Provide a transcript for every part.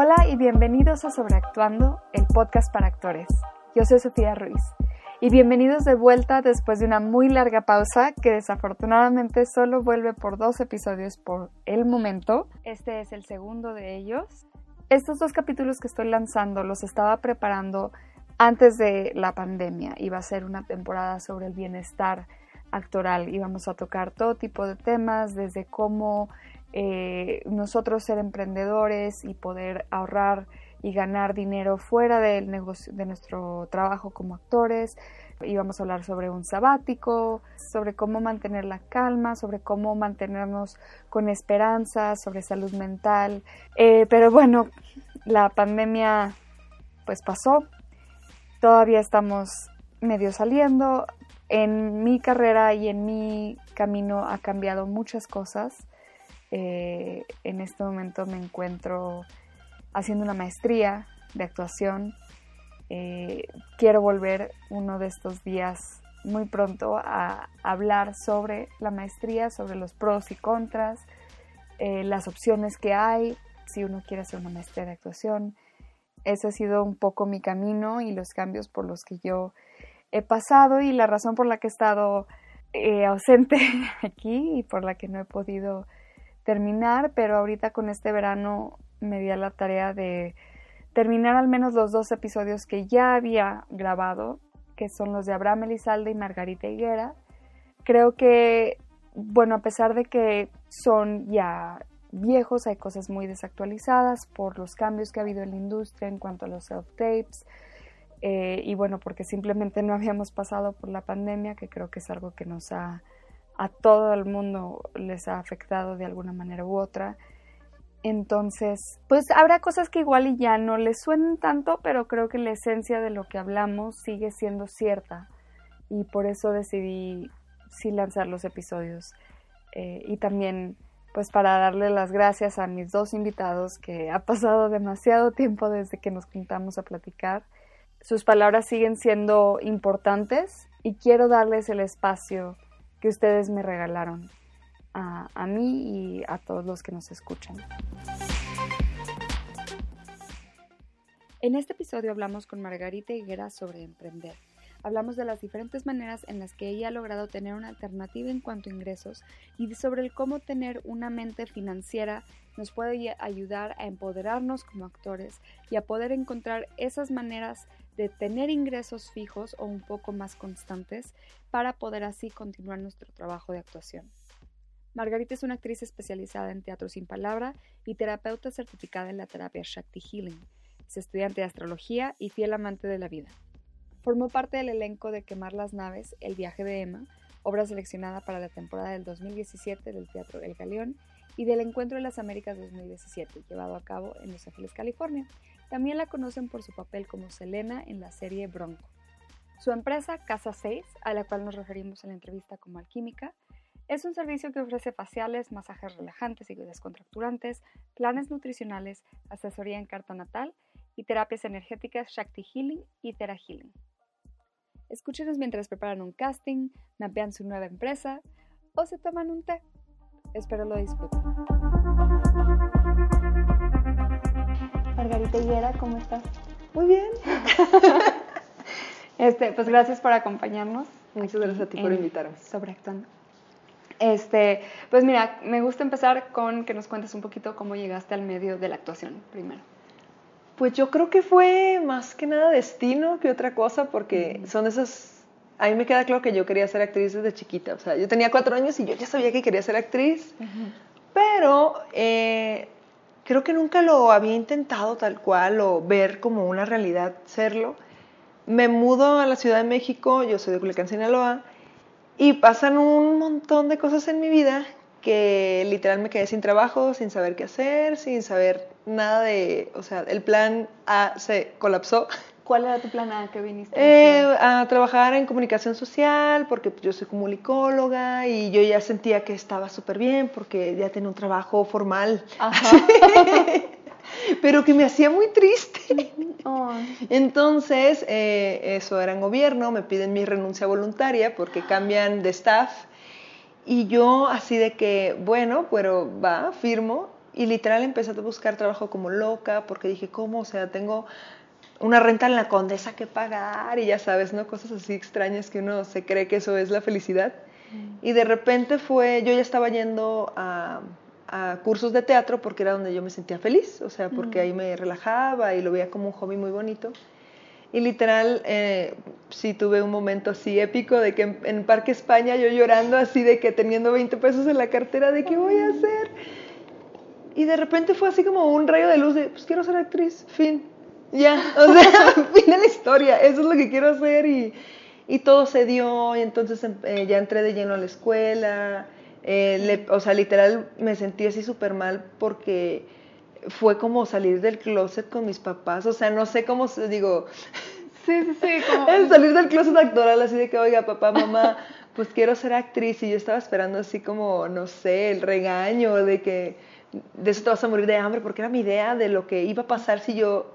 Hola y bienvenidos a Sobreactuando, el podcast para actores. Yo soy Sofía Ruiz y bienvenidos de vuelta después de una muy larga pausa que desafortunadamente solo vuelve por dos episodios por el momento. Este es el segundo de ellos. Estos dos capítulos que estoy lanzando los estaba preparando antes de la pandemia. Iba a ser una temporada sobre el bienestar actoral. Íbamos a tocar todo tipo de temas, desde cómo eh, nosotros ser emprendedores y poder ahorrar y ganar dinero fuera del negocio, de nuestro trabajo como actores. Íbamos a hablar sobre un sabático, sobre cómo mantener la calma, sobre cómo mantenernos con esperanza, sobre salud mental. Eh, pero bueno, la pandemia pues pasó. Todavía estamos medio saliendo. En mi carrera y en mi camino ha cambiado muchas cosas eh, en este momento me encuentro haciendo una maestría de actuación. Eh, quiero volver uno de estos días muy pronto a hablar sobre la maestría, sobre los pros y contras, eh, las opciones que hay, si uno quiere hacer una maestría de actuación. Ese ha sido un poco mi camino y los cambios por los que yo he pasado y la razón por la que he estado ausente aquí y por la que no he podido terminar, pero ahorita con este verano me di a la tarea de terminar al menos los dos episodios que ya había grabado, que son los de Abraham Elizalde y Margarita Higuera. Creo que, bueno, a pesar de que son ya viejos, hay cosas muy desactualizadas por los cambios que ha habido en la industria en cuanto a los self-tapes. Eh, y bueno, porque simplemente no habíamos pasado por la pandemia, que creo que es algo que nos ha a todo el mundo les ha afectado de alguna manera u otra. Entonces, pues habrá cosas que igual y ya no les suenen tanto, pero creo que la esencia de lo que hablamos sigue siendo cierta y por eso decidí sí lanzar los episodios. Eh, y también, pues para darle las gracias a mis dos invitados, que ha pasado demasiado tiempo desde que nos juntamos a platicar. Sus palabras siguen siendo importantes y quiero darles el espacio que ustedes me regalaron a, mí y a todos los que nos escuchan. En este episodio hablamos con Margarita Higuera sobre emprender. Hablamos de las diferentes maneras en las que ella ha logrado tener una alternativa en cuanto a ingresos y sobre el cómo tener una mente financiera nos puede ayudar a empoderarnos como actores y a poder encontrar esas maneras de tener ingresos fijos o un poco más constantes para poder así continuar nuestro trabajo de actuación. Margarita es una actriz especializada en teatro sin palabra y terapeuta certificada en la terapia Shakti Healing. Es estudiante de astrología y fiel amante de la vida. Formó parte del elenco de Quemar las Naves, El viaje de Emma, obra seleccionada para la temporada del 2017 del Teatro El Galeón y del Encuentro de las Américas 2017, llevado a cabo en Los Ángeles, California, también la conocen por su papel como Selena en la serie Bronco. Su empresa, Casa 6, a la cual nos referimos en la entrevista como Alquímica, es un servicio que ofrece faciales, masajes relajantes y descontracturantes, planes nutricionales, asesoría en carta natal y terapias energéticas Shakti Healing y Thera Healing. Escúchenos mientras preparan un casting, mapean su nueva empresa o se toman un té. Espero lo disfruten. Margarita Higuera, ¿cómo estás? Muy bien. este, pues gracias por acompañarnos. Muchas gracias a ti por invitarme. Sobreactuando. Este, pues mira, me gusta empezar con que nos cuentes un poquito cómo llegaste al medio de la actuación primero. Pues yo creo que fue más que nada destino que otra cosa, porque son esas. A mí me queda claro que yo quería ser actriz desde chiquita. O sea, yo tenía cuatro años y yo ya sabía que quería ser actriz, pero eh, creo que nunca lo había intentado tal cual o ver como una realidad serlo. Me mudo a la Ciudad de México, yo soy de Culiacán, Sinaloa, y pasan un montón de cosas en mi vida que literal me quedé sin trabajo, sin saber qué hacer, sin saber nada de, o sea, el plan A se colapsó. ¿Cuál era tu plan A que viniste? Eh, a trabajar en comunicación social, porque yo soy comunicóloga y yo ya sentía que estaba súper bien porque ya tenía un trabajo formal. Pero que me hacía muy triste. Entonces, eh, eso era en gobierno, me piden mi renuncia voluntaria porque cambian de staff. Y yo así de que, bueno, pero va, firmo y literal empecé a buscar trabajo como loca porque dije, ¿cómo? O sea, tengo una renta en la condesa que pagar y ya sabes, ¿no? Cosas así extrañas que uno se cree que eso es la felicidad. Mm. Y de repente fue, yo ya estaba yendo a, cursos de teatro porque era donde yo me sentía feliz, o sea, porque mm. ahí me relajaba y lo veía como un hobby muy bonito. Y literal, eh, sí tuve un momento así épico de que en, en, Parque España yo llorando así de que teniendo 20 pesos en la cartera de qué voy a hacer. Y de repente fue así como un rayo de luz de, pues quiero ser actriz, fin. Ya, o sea, fin de la historia, eso es lo que quiero hacer y, y todo se dio y entonces em, eh, ya entré de lleno a la escuela. Eh, o sea, literal me sentí así súper mal porque fue como salir del closet con mis papás, o sea, no sé cómo se digo. Sí, sí, sí. Como... salir del closet actoral así de que, oiga, papá, mamá, pues quiero ser actriz y yo estaba esperando así como, no sé, el regaño de que de eso te vas a morir de hambre, porque era mi idea de lo que iba a pasar si yo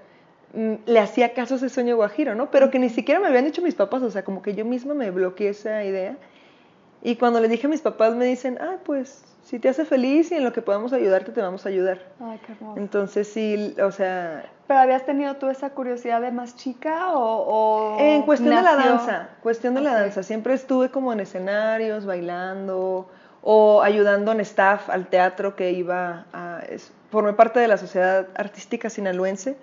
le hacía caso a ese sueño guajiro, ¿no? Pero que ni siquiera me habían dicho mis papás, o sea, como que yo misma me bloqueé esa idea. Y cuando le dije a mis papás me dicen, ah, pues si te hace feliz y en lo que podamos ayudarte, te vamos a ayudar. Ay, qué hermoso. Entonces sí, o sea... ¿Pero habías tenido tú esa curiosidad de más chica o...? en cuestión de la danza, cuestión de la danza. Siempre estuve como en escenarios, bailando o ayudando en staff al teatro que iba a... formé parte de la Sociedad Artística Sinaloense,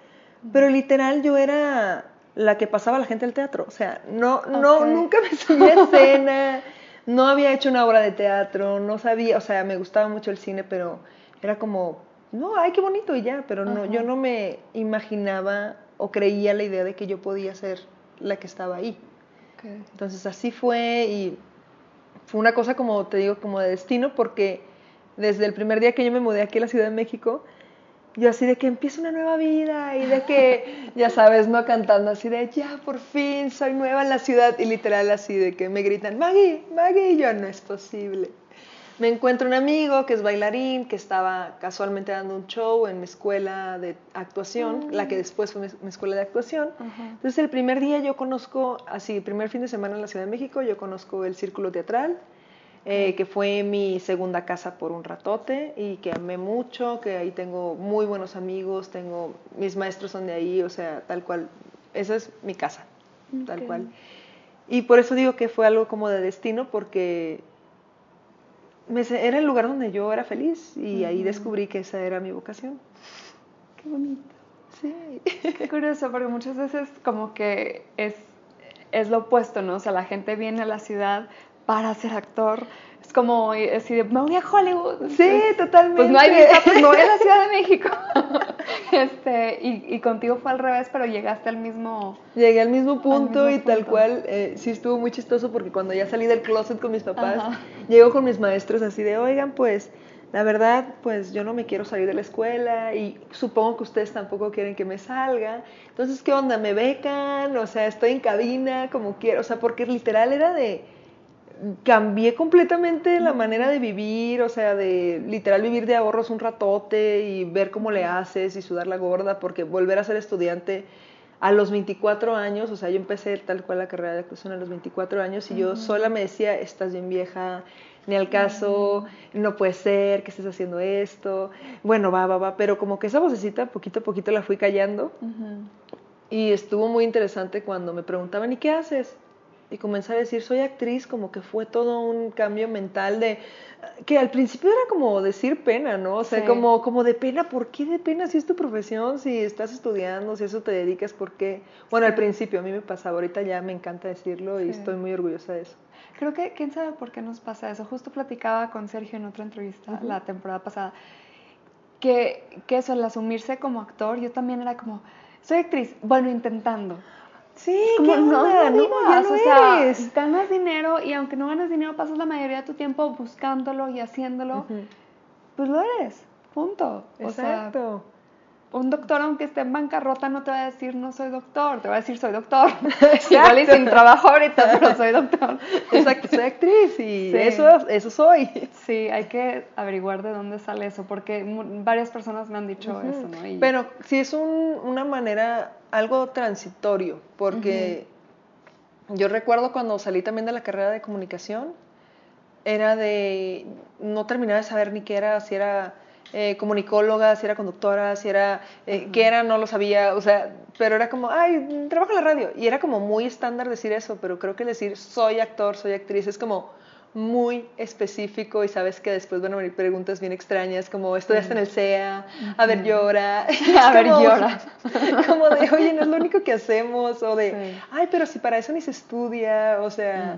pero literal yo era la que pasaba a la gente al teatro. O sea, no, no, nunca me subí a escena no había hecho una obra de teatro, no sabía, o sea, me gustaba mucho el cine, pero era como, no, ay, qué bonito y ya, pero no, yo no me imaginaba o creía la idea de que yo podía ser la que estaba ahí. Entonces así fue y fue una cosa como, te digo, como de destino, porque desde el primer día que yo me mudé aquí a la Ciudad de México, yo así de que empieza una nueva vida y de que, ya sabes, no cantando así de, ya, por fin, soy nueva en la ciudad y literal así de que me gritan, Maggie, Maggie, y yo, no es posible. Me encuentro un amigo que es bailarín, que estaba casualmente dando un show en mi escuela de actuación, la que mm. después fue mi, escuela de actuación. Entonces el primer día yo conozco, así, primer fin de semana en la Ciudad de México, yo conozco el círculo teatral eh, que fue mi segunda casa por un ratote y que amé mucho, que ahí tengo muy buenos amigos, tengo mis maestros son de ahí, o sea, tal cual, esa es mi casa, tal cual. Y por eso digo que fue algo como de destino, porque me, era el lugar donde yo era feliz y ahí descubrí que esa era mi vocación. Qué bonito. Sí. Qué curioso, porque muchas veces como que es, es lo opuesto, ¿no? O sea, la gente viene a la ciudad para ser actor. Es como decir, me voy a Hollywood. Sí, totalmente. Pues no hay visa, pues me voy a la Ciudad de México. este, y, y, contigo fue al revés, pero llegaste al mismo... Llegué al mismo punto y tal cual, eh, sí estuvo muy chistoso porque cuando ya salí del closet con mis papás, llego con mis maestros así de, oigan, pues la verdad, pues yo no me quiero salir de la escuela y supongo que ustedes tampoco quieren que me salga. Entonces, ¿qué onda? ¿Me becan? O sea, estoy en cabina como quiero. O sea, porque literal era de cambié completamente la manera de vivir, o sea, de literal vivir de ahorros un ratote y ver cómo le haces y sudar la gorda, porque volver a ser estudiante a los 24 años, o sea, yo empecé tal cual la carrera de actuación a los 24 años y yo sola me decía, estás bien vieja, ni al caso, no puede ser que estés haciendo esto, bueno, va, va, va, pero como que esa vocecita poquito a poquito la fui callando. Y estuvo muy interesante cuando me preguntaban, ¿y qué haces? Y comencé a decir soy actriz, como que fue todo un cambio mental de que al principio era como decir pena, ¿no? O sea, como, como de pena, ¿por qué de pena si es tu profesión, si estás estudiando, si eso te dedicas, por qué? Bueno, al principio a mí me pasaba, ahorita ya me encanta decirlo y estoy muy orgullosa de eso. Creo que, ¿quién sabe por qué nos pasa eso? Justo platicaba con Sergio en otra entrevista la temporada pasada, que, que eso, el asumirse como actor, yo también era como, soy actriz, bueno, intentando. Sí, como, no, no, no, ya no o sea, ganas dinero y aunque no ganas dinero, pasas la mayoría de tu tiempo buscándolo y haciéndolo, pues lo eres, punto. Exacto un doctor, aunque esté en bancarrota, no te va a decir no soy doctor, te va a decir soy doctor. Igual y sin trabajo ahorita, pero soy doctor. Exacto, soy actriz y eso, eso soy. Sí, hay que averiguar de dónde sale eso, porque varias personas me han dicho eso, ¿no? Pero sí es un, una manera, algo transitorio, porque yo recuerdo cuando salí también de la carrera de comunicación, era de, no terminaba de saber ni qué era, si era eh, comunicóloga, si era conductora, si era, eh, qué era, no lo sabía, o sea, pero era como, ay, trabajo en la radio. Y era como muy estándar decir eso, pero creo que decir soy actor, soy actriz, es como muy específico y sabes que después van a venir preguntas bien extrañas como estudiaste en el CEA, a ver llora, a ver llora, como de oye no es lo único que hacemos o de ay pero si para eso ni se estudia, o sea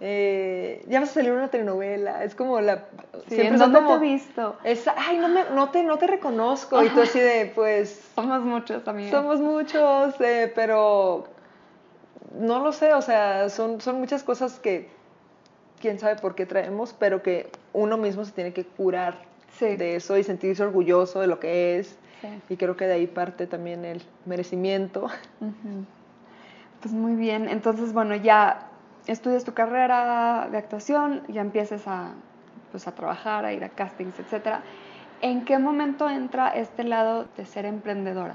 eh, ya vas a salir una telenovela, es como la... Sí, siempre ¿en te he visto? ay, no, me, no, te, no te reconozco, y tú así de, pues... Somos muchos también. Somos muchos, eh, pero no lo sé, o sea, son, son muchas cosas que quién sabe por qué traemos, pero que uno mismo se tiene que curar de eso y sentirse orgulloso de lo que es. Y creo que de ahí parte también el merecimiento. Pues muy bien, entonces bueno, ya estudias tu carrera de actuación, ya empiezas a, pues, a trabajar, a ir a castings, etc. ¿En qué momento entra este lado de ser emprendedora?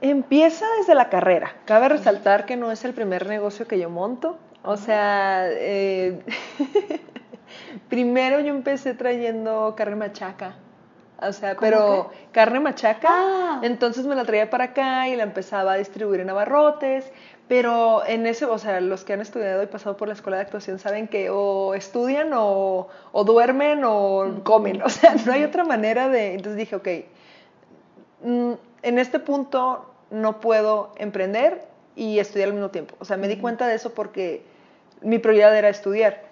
Empieza desde la carrera. Cabe resaltar que no es el primer negocio que yo monto. O sea, eh, primero yo empecé trayendo carne machaca. O sea, pero carne machaca. Ah. Entonces me la traía para acá y la empezaba a distribuir en abarrotes. Pero en ese, o sea, los que han estudiado y pasado por la escuela de actuación saben que o estudian o, duermen o comen. O sea, no hay otra manera de... Entonces dije, ok, mm, en este punto no puedo emprender y estudiar al mismo tiempo. O sea, me di cuenta de eso porque mi prioridad era estudiar.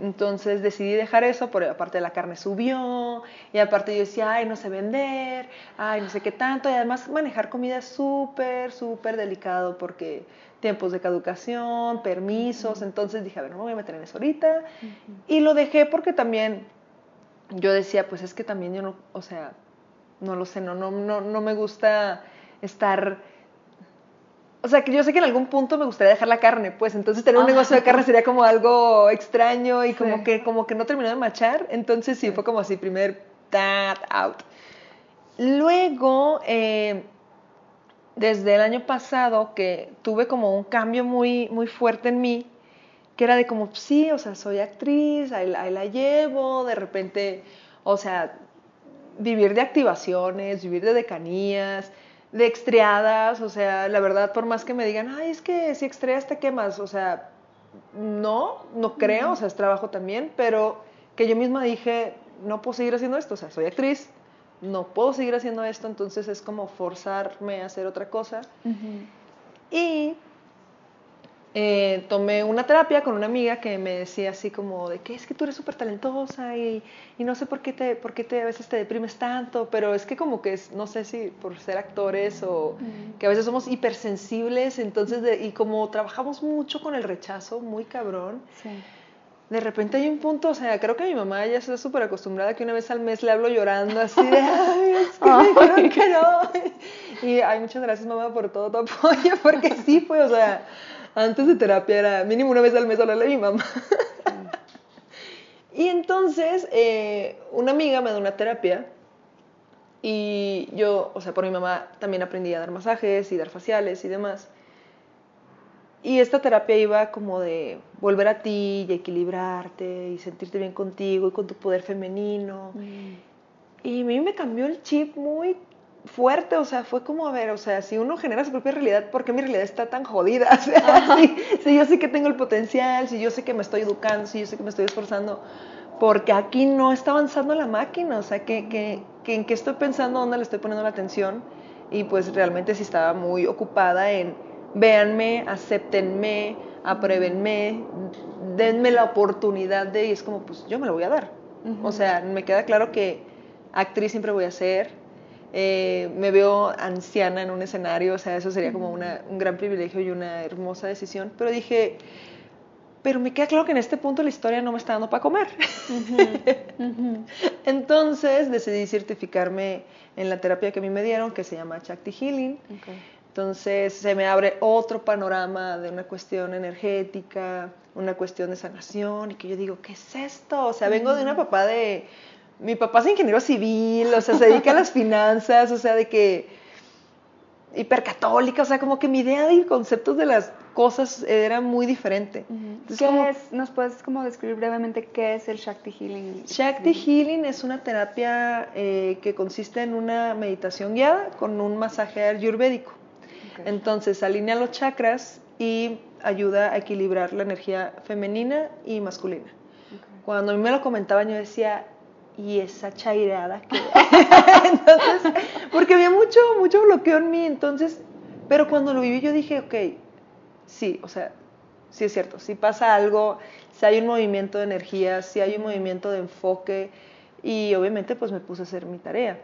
Entonces decidí dejar eso, porque aparte la carne subió, y aparte yo decía, ay, no sé vender, ay, no sé qué tanto, y además manejar comida es súper, súper delicado porque tiempos de caducación, permisos, entonces dije, a ver, no me voy a meter en eso ahorita, y lo dejé porque también yo decía, pues es que también yo no, o sea, no lo sé, no, no, no, no me gusta estar o sea, que yo sé que en algún punto me gustaría dejar la carne, pues entonces tener un negocio de carne sería como algo extraño y como que como que no terminó de machar, entonces sí, fue como así, primer that out. Luego, eh, desde el año pasado que tuve como un cambio muy, muy fuerte en mí, que era de como, sí, o sea, soy actriz, ahí, ahí la llevo, de repente, o sea, vivir de activaciones, vivir de decanías, de extriadas, o sea, la verdad, por más que me digan, ay, es que si extreas te quemas, o sea, no, no creo, o sea, es trabajo también, pero que yo misma dije, no puedo seguir haciendo esto, o sea, soy actriz, no puedo seguir haciendo esto, entonces es como forzarme a hacer otra cosa. Y eh, tomé una terapia con una amiga que me decía así como de que es que tú eres súper talentosa y, y, no sé por qué, te, por qué te, a veces te deprimes tanto, pero es que como que es, no sé si por ser actores o que a veces somos hipersensibles, entonces, de, y como trabajamos mucho con el rechazo, muy cabrón. De repente hay un punto, o sea, creo que mi mamá ya está súper acostumbrada que una vez al mes le hablo llorando así de, ay, es que me que no. Y, ay, muchas gracias mamá por todo tu apoyo, porque sí fue, o sea, antes de terapia era mínimo una vez al mes hablarle a mi mamá. y entonces eh, una amiga me da una terapia y yo, o sea, por mi mamá también aprendí a dar masajes y dar faciales y demás. Y esta terapia iba como de volver a ti y equilibrarte y sentirte bien contigo y con tu poder femenino. Mm. Y a mí me cambió el chip muy fuerte, o sea, fue como, a ver, o sea, si uno genera su propia realidad, ¿por qué mi realidad está tan jodida? si, yo sé que tengo el potencial, si yo sé que me estoy educando, si yo sé que me estoy esforzando, porque aquí no está avanzando la máquina, o sea, que, que, que en qué estoy pensando, dónde le estoy poniendo la atención, y pues realmente sí estaba muy ocupada en, véanme, acéptenme, apruébenme, denme la oportunidad de, y es como, pues yo me lo voy a dar. O sea, me queda claro que actriz siempre voy a ser, eh, me veo anciana en un escenario, o sea, eso sería como una, un gran privilegio y una hermosa decisión, pero dije, pero me queda claro que en este punto la historia no me está dando para comer. Entonces decidí certificarme en la terapia que a mí me dieron, que se llama Chakti Healing. Entonces se me abre otro panorama de una cuestión energética, una cuestión de sanación, y que yo digo, ¿qué es esto? O sea, vengo de una papá de mi papá es ingeniero civil, o sea, se dedica a las finanzas, o sea, de que hipercatólica, o sea, como que mi idea y conceptos de las cosas era muy diferente. ¿Qué es, nos puedes como describir brevemente qué es el Shakti Healing? Shakti Healing es una terapia eh, que consiste en una meditación guiada con un masaje ayurvédico. Entonces alinea los chakras y ayuda a equilibrar la energía femenina y masculina. Cuando a mí me lo comentaban yo decía, y esa chaireada que... entonces, porque había mucho, mucho bloqueo en mí, entonces, pero cuando lo viví yo dije, ok, sí, o sea, sí es cierto, si pasa algo, si hay un movimiento de energía, si hay un movimiento de enfoque, y obviamente pues me puse a hacer mi tarea.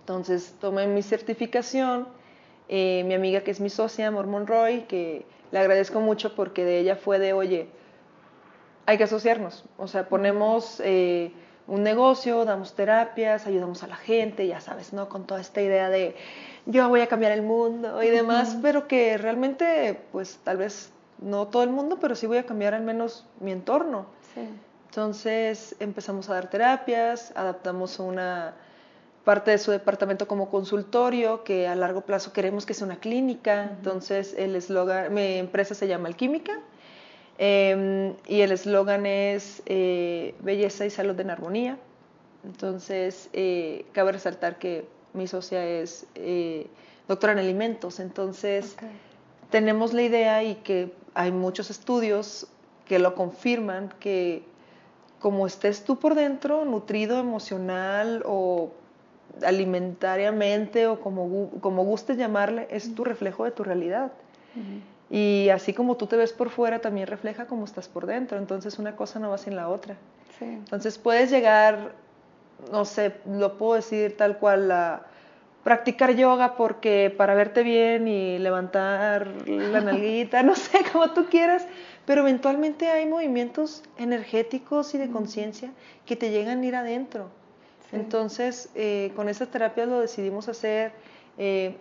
Entonces tomé mi certificación, eh, mi amiga que es mi socia, Mormon Roy, que le agradezco mucho porque de ella fue de, oye, hay que asociarnos, o sea, ponemos... Eh, un negocio, damos terapias, ayudamos a la gente, ya sabes, ¿no? Con toda esta idea de yo voy a cambiar el mundo y demás, pero que realmente, pues tal vez no todo el mundo, pero sí voy a cambiar al menos mi entorno. Entonces empezamos a dar terapias, adaptamos una parte de su departamento como consultorio, que a largo plazo queremos que sea una clínica. Entonces el eslogan, mi empresa se llama Alquímica Em, y el eslogan es eh, belleza y salud en armonía. Entonces, eh, cabe resaltar que mi socia es eh, doctora en alimentos, entonces tenemos la idea y que hay muchos estudios que lo confirman, que como estés tú por dentro, nutrido emocional o alimentariamente o como, como gustes llamarle, es tu reflejo de tu realidad. Y así como tú te ves por fuera, también refleja cómo estás por dentro. Entonces una cosa no va sin la otra. Entonces puedes llegar, no sé, lo puedo decir tal cual, a practicar yoga porque para verte bien y levantar la nalguita, no sé, como tú quieras, pero eventualmente hay movimientos energéticos y de conciencia que te llegan a ir adentro. Entonces, eh, con esa terapia lo decidimos hacer. Eh,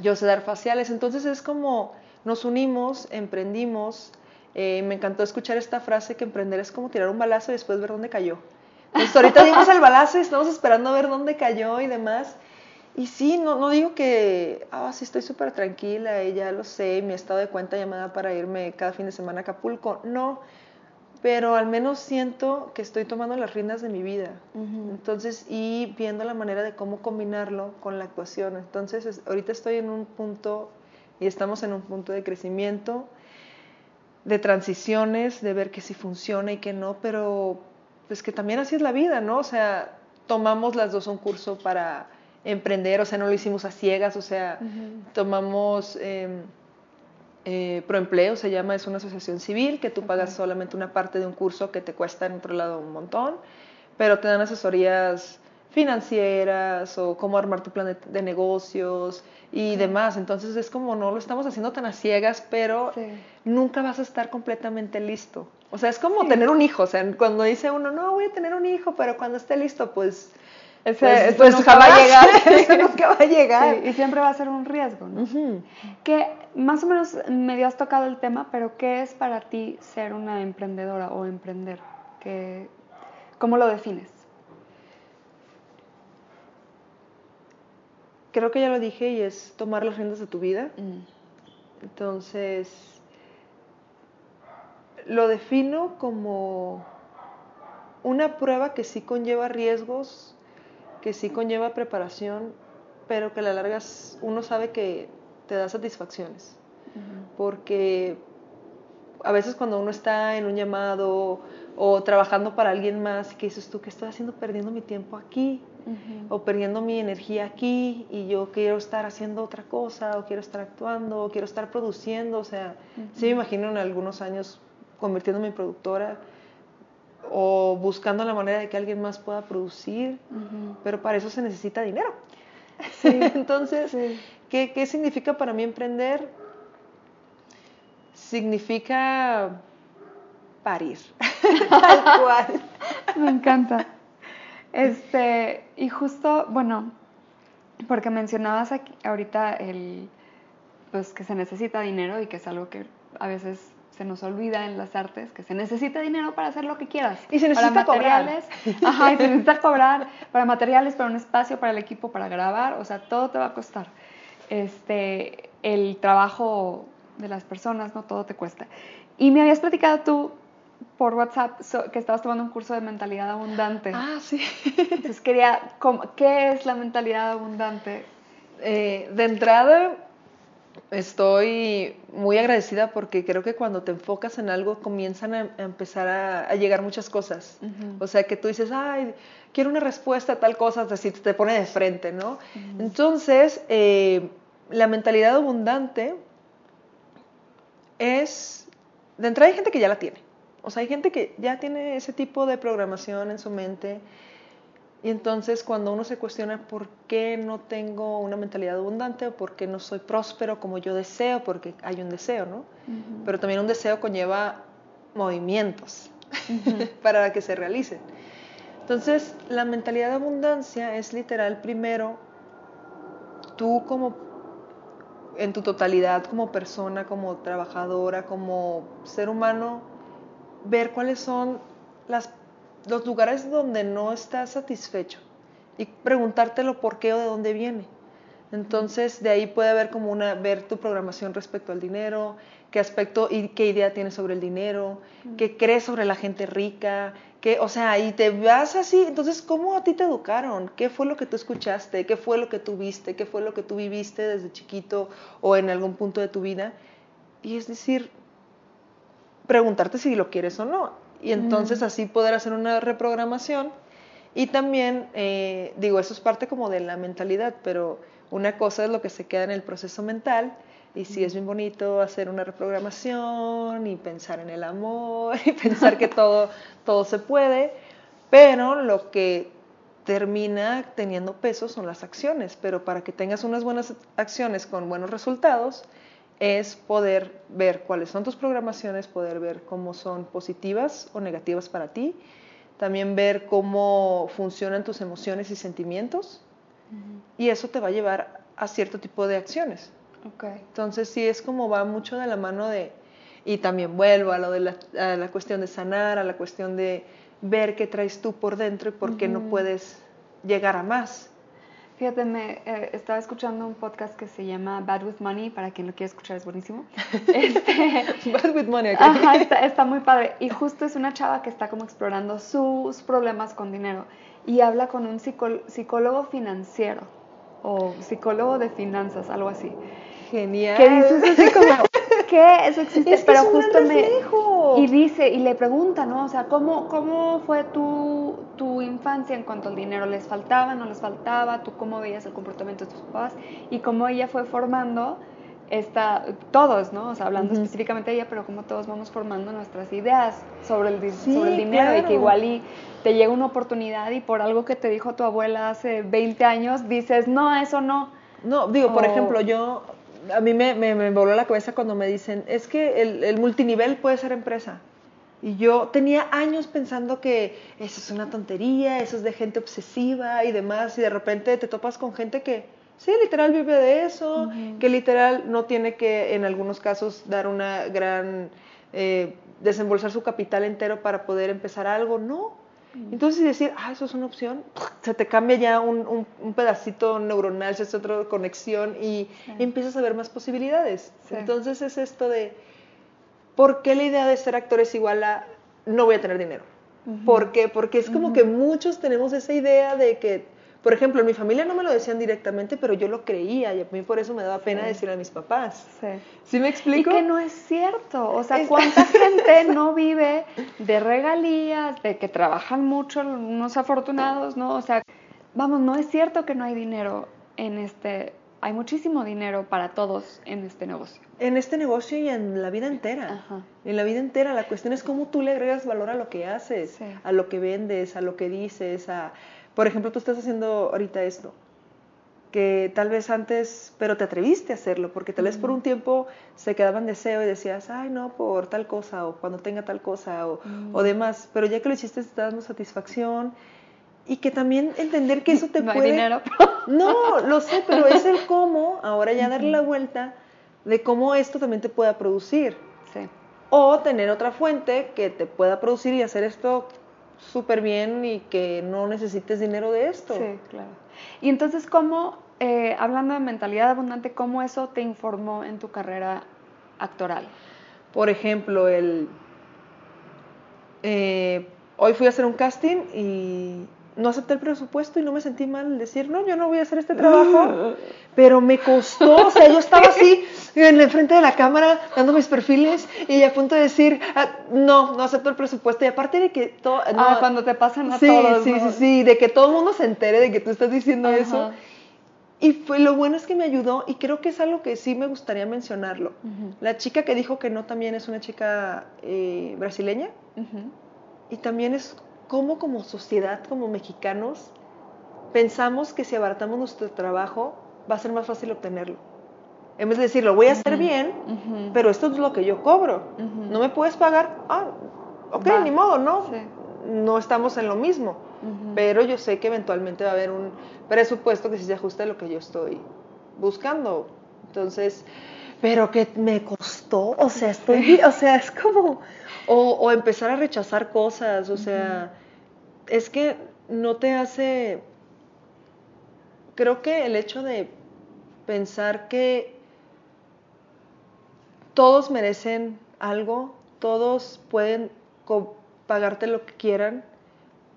yo sé dar faciales, entonces es como nos unimos, emprendimos. Eh, me encantó escuchar esta frase que emprender es como tirar un balazo y después ver dónde cayó. Pues ahorita dimos el balazo y estamos esperando a ver dónde cayó y demás. Y sí, no, no digo que, ah, sí estoy súper tranquila, y ya lo sé, mi estado de cuenta llamada para irme cada fin de semana a Acapulco. No, pero al menos siento que estoy tomando las riendas de mi vida. Entonces, y viendo la manera de cómo combinarlo con la actuación. Entonces, ahorita estoy en un punto y estamos en un punto de crecimiento, de transiciones, de ver que sí funciona y que no, pero pues que también así es la vida, ¿no? O sea, tomamos las dos un curso para emprender, o sea, no lo hicimos a ciegas, o sea, tomamos eh, eh, Proempleo, se llama, es una asociación civil que tú pagas solamente una parte de un curso que te cuesta en otro lado un montón, pero te dan asesorías financieras o cómo armar tu plan de, negocios y demás. Entonces es como no lo estamos haciendo tan a ciegas, pero nunca vas a estar completamente listo. O sea, es como tener un hijo. O sea, cuando dice uno, no, voy a tener un hijo, pero cuando esté listo, pues... Ese, pues, pues va a llegar. Eso nunca va a llegar. y siempre va a ser un riesgo, ¿no? Que más o menos medio has tocado el tema, pero ¿qué es para ti ser una emprendedora o emprender? ¿Qué, ¿Cómo lo defines? creo que ya lo dije y es tomar las riendas de tu vida. Mm. Entonces, lo defino como una prueba que sí conlleva riesgos, que sí conlleva preparación, pero que a la larga uno sabe que te da satisfacciones. Porque a veces cuando uno está en un llamado o trabajando para alguien más, que dices tú, que estoy haciendo perdiendo mi tiempo aquí? o perdiendo mi energía aquí y yo quiero estar haciendo otra cosa o quiero estar actuando o quiero estar produciendo, o sea, sí me imagino en algunos años convirtiéndome en productora o buscando la manera de que alguien más pueda producir, pero para eso se necesita dinero. Entonces, ¿qué, ¿qué significa para mí emprender? Significa parir, tal cual. Me encanta. Este, y justo, bueno, porque mencionabas aquí, ahorita el, pues que se necesita dinero y que es algo que a veces se nos olvida en las artes, que se necesita dinero para hacer lo que quieras. Y se necesita para materiales, cobrar. Ajá, y se necesita cobrar para materiales, para un espacio, para el equipo, para grabar, o sea, todo te va a costar. Este, el trabajo de las personas, no todo te cuesta. Y me habías platicado tú por WhatsApp que estabas tomando un curso de mentalidad abundante. Ah, sí. Entonces quería, ¿qué es la mentalidad abundante? Eh, de entrada, estoy muy agradecida porque creo que cuando te enfocas en algo comienzan a, empezar a, llegar muchas cosas. O sea, que tú dices, ay, quiero una respuesta a tal cosa, así te pone de frente, ¿no? Entonces, eh, la mentalidad abundante es, de entrada hay gente que ya la tiene. O sea, hay gente que ya tiene ese tipo de programación en su mente. Y entonces cuando uno se cuestiona por qué no tengo una mentalidad abundante o por qué no soy próspero como yo deseo, porque hay un deseo, ¿no? Pero también un deseo conlleva movimientos para que se realicen. Entonces, la mentalidad de abundancia es literal, primero, tú como en tu totalidad, como persona, como trabajadora, como ser humano, ver cuáles son las, los lugares donde no estás satisfecho y preguntártelo por qué o de dónde viene. Entonces, de ahí puede haber como una, ver tu programación respecto al dinero, qué aspecto y qué idea tienes sobre el dinero, qué crees sobre la gente rica, qué, o sea, y te vas así, entonces, ¿cómo a ti te educaron? ¿Qué fue lo que tú escuchaste? ¿Qué fue lo que tú viste? ¿Qué fue lo que tú viviste desde chiquito o en algún punto de tu vida? Y es decir, preguntarte si lo quieres o no. Y entonces así poder hacer una reprogramación. Y también, eh, digo, eso es parte como de la mentalidad, pero una cosa es lo que se queda en el proceso mental. Y sí es bien bonito hacer una reprogramación y pensar en el amor y pensar que todo, todo se puede, pero lo que termina teniendo peso son las acciones, pero para que tengas unas buenas acciones con buenos resultados, es poder ver cuáles son tus programaciones, poder ver cómo son positivas o negativas para ti, también ver cómo funcionan tus emociones y sentimientos, y eso te va a llevar a cierto tipo de acciones. Okay. Entonces sí es como va mucho de la mano de, y también vuelvo a lo de la, a la cuestión de sanar, a la cuestión de ver qué traes tú por dentro y por qué no puedes llegar a más. Fíjate, me eh, estaba escuchando un podcast que se llama Bad with Money, para quien lo quiera escuchar es buenísimo. Este, Bad with Money, Ajá, está, muy padre. Y justo es una chava que está como explorando sus problemas con dinero y habla con un psicólogo financiero o psicólogo de finanzas, algo así. Genial. Que dices así como, ¿qué? Eso existe, pero justo me... Y dice, y le pregunta, ¿no? O sea, ¿cómo, cómo fue tu, tu infancia en cuanto al dinero? ¿Les faltaba, no les faltaba? ¿Tú cómo veías el comportamiento de tus papás? Y cómo ella fue formando esta, todos, ¿no? O sea, hablando específicamente de ella, pero cómo todos vamos formando nuestras ideas sobre el, sobre el dinero y que igual y te llega una oportunidad y por algo que te dijo tu abuela hace 20 años, dices, no, eso no. No, digo, por ejemplo, yo a mí me, me, voló la cabeza cuando me dicen, es que el, multinivel puede ser empresa. Y yo tenía años pensando que eso es una tontería, eso es de gente obsesiva y demás, y de repente te topas con gente que, sí, literal vive de eso, que literal no tiene que, en algunos casos, dar una gran, eh, desembolsar su capital entero para poder empezar algo, no. Entonces decir, ah, eso es una opción, se te cambia ya un, un, pedacito neuronal, se hace otra conexión y empiezas a ver más posibilidades. Entonces es esto de, ¿por qué la idea de ser actor es igual a no voy a tener dinero? ¿Por qué? Porque es como que muchos tenemos esa idea de que por ejemplo, en mi familia no me lo decían directamente, pero yo lo creía y a mí por eso me daba pena decirle a mis papás. Sí. ¿Sí me explico? Y que no es cierto. O sea, ¿cuánta gente no vive de regalías, de que trabajan mucho unos afortunados, no? O sea, vamos, no es cierto que no hay dinero en este... Hay muchísimo dinero para todos en este negocio. En este negocio y en la vida entera. Ajá. En la vida entera. La cuestión es cómo tú le agregas valor a lo que haces, a lo que vendes, a lo que dices, a por ejemplo, tú estás haciendo ahorita esto, que tal vez antes, pero te atreviste a hacerlo, porque tal vez por un tiempo se quedaba en deseo y decías, ay, no, por tal cosa, o cuando tenga tal cosa, o, o demás, pero ya que lo hiciste te está dando satisfacción y que también entender que eso te no puede... Hay dinero. no, lo sé, pero es el cómo, ahora ya darle la vuelta de cómo esto también te pueda producir. Sí. O tener otra fuente que te pueda producir y hacer esto súper bien y que no necesites dinero de esto. Sí, claro. Y entonces, ¿cómo eh, hablando de mentalidad abundante, ¿cómo eso te informó en tu carrera actoral? Por ejemplo, el... Eh, hoy fui a hacer un casting y no acepté el presupuesto y no me sentí mal decir, no, yo no voy a hacer este trabajo, pero me costó, o sea, yo estaba así en el frente de la cámara dando mis perfiles y a punto de decir, ah, no, no acepto el presupuesto y aparte de que todo... ah, cuando te pasan a sí, todos. Sí, sí, sí, de que todo el mundo se entere de que tú estás diciendo eso. Y fue, lo bueno es que me ayudó y creo que es algo que sí me gustaría mencionarlo. La chica que dijo que no también es una chica eh, brasileña y también es cómo como sociedad, como mexicanos, pensamos que si abaratamos nuestro trabajo va a ser más fácil obtenerlo. En vez de decir, lo voy a hacer bien, pero esto es lo que yo cobro. ¿No me puedes pagar? Ah, ok, ni modo, ¿no? No estamos en lo mismo. Pero yo sé que eventualmente va a haber un presupuesto que sí se ajuste a lo que yo estoy buscando. Entonces, pero que me costó, o sea, estoy, o sea, es como, o, empezar a rechazar cosas, o sea, es que no te hace, creo que el hecho de pensar que todos merecen algo, todos pueden pagarte lo que quieran,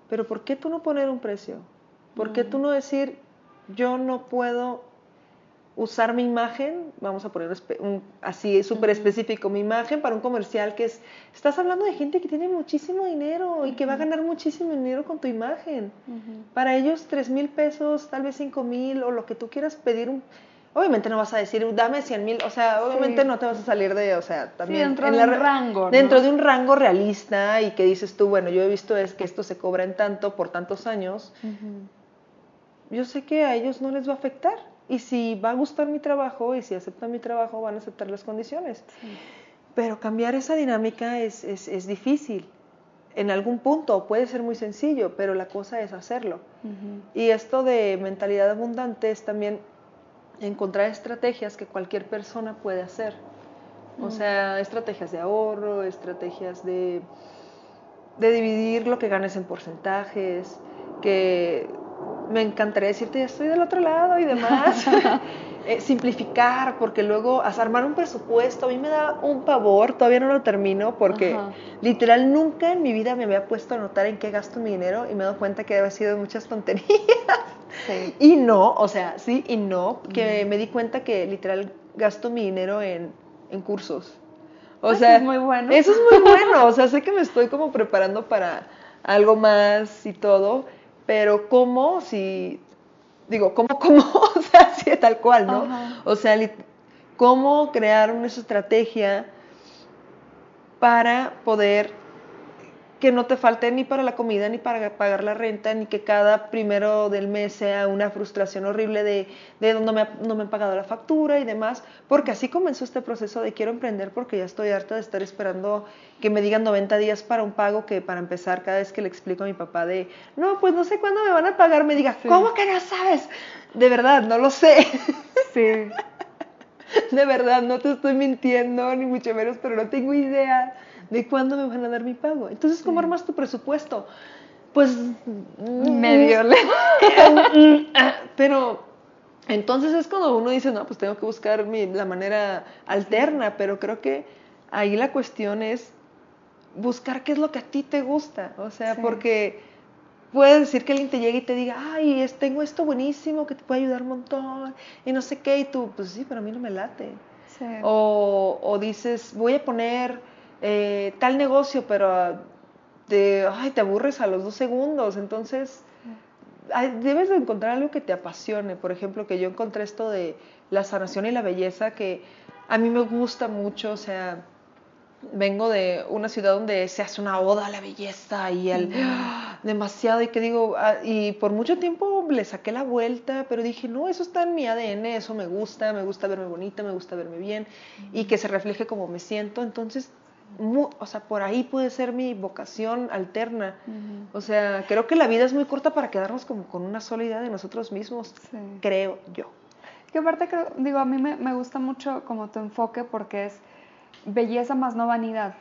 pero ¿por qué tú no poner un precio? ¿Por qué tú no decir, yo no puedo usar mi imagen, vamos a poner un, así súper específico, mi imagen para un comercial que es, estás hablando de gente que tiene muchísimo dinero y que va a ganar muchísimo dinero con tu imagen. Para ellos tres mil pesos, tal vez cinco mil o lo que tú quieras pedir, obviamente no vas a decir, dame 100 mil, o sea, obviamente no te vas a salir de, o sea, también... dentro de un rango. Dentro de un rango realista y que dices tú, bueno, yo he visto es que esto se cobra en tanto por tantos años. Yo sé que a ellos no les va a afectar y si va a gustar mi trabajo y si aceptan mi trabajo, van a aceptar las condiciones. Pero cambiar esa dinámica es, es, es, difícil. En algún punto puede ser muy sencillo, pero la cosa es hacerlo. Y esto de mentalidad abundante es también encontrar estrategias que cualquier persona puede hacer. O sea, estrategias de ahorro, estrategias de, de dividir lo que ganes en porcentajes, que me encantaría decirte, ya estoy del otro lado y demás. Eh, simplificar, porque luego armar un presupuesto, a mí me da un pavor, todavía no lo termino, porque literal nunca en mi vida me había puesto a notar en qué gasto mi dinero y me he dado cuenta que había sido muchas tonterías. Y no, o sea, sí y no, que me di cuenta que literal gasto mi dinero en, en cursos. O sea, es muy bueno. Eso es muy bueno, o sea, sé que me estoy como preparando para algo más y todo pero ¿cómo si, digo, cómo, cómo, o sea, así tal cual, ¿no? O sea, cómo crear una estrategia para poder que no te falte ni para la comida, ni para pagar la renta, ni que cada primero del mes sea una frustración horrible de, de no, me, no me han pagado la factura y demás, porque así comenzó este proceso de quiero emprender porque ya estoy harta de estar esperando que me digan 90 días para un pago que para empezar cada vez que le explico a mi papá de, no, pues no sé cuándo me van a pagar, me diga, ¿cómo que no sabes? De verdad, no lo sé. Sí. de verdad, no te estoy mintiendo, ni mucho menos, pero no tengo idea de cuándo me van a dar mi pago. Entonces, ¿cómo armas tu presupuesto? Pues medio pero entonces es cuando uno dice, no, pues tengo que buscar la manera alterna, pero creo que ahí la cuestión es buscar qué es lo que a ti te gusta, o sea, porque puedes decir que alguien te llegue y te diga, ay, es, tengo esto buenísimo que te puede ayudar un montón, y no sé qué, y tú, pues sí, pero a mí no me late. O, o dices, voy a poner eh, tal negocio, pero te, ay, te aburres a los dos segundos. Entonces, debes de encontrar algo que te apasione. Por ejemplo, que yo encontré esto de la sanación y la belleza, que a mí me gusta mucho, o sea, vengo de una ciudad donde se hace una oda a la belleza y al demasiado. Y que digo ah, y por mucho tiempo le saqué la vuelta pero dije no eso está en mi ADN eso me gusta me gusta verme bonita me gusta verme bien. Y que se refleje como me siento. Entonces o sea, por ahí puede ser mi vocación alterna. O sea, creo que la vida es muy corta para quedarnos como con una sola idea de nosotros mismos, creo yo. Que aparte, creo, digo, a mí me, me, gusta mucho como tu enfoque porque es belleza más no vanidad.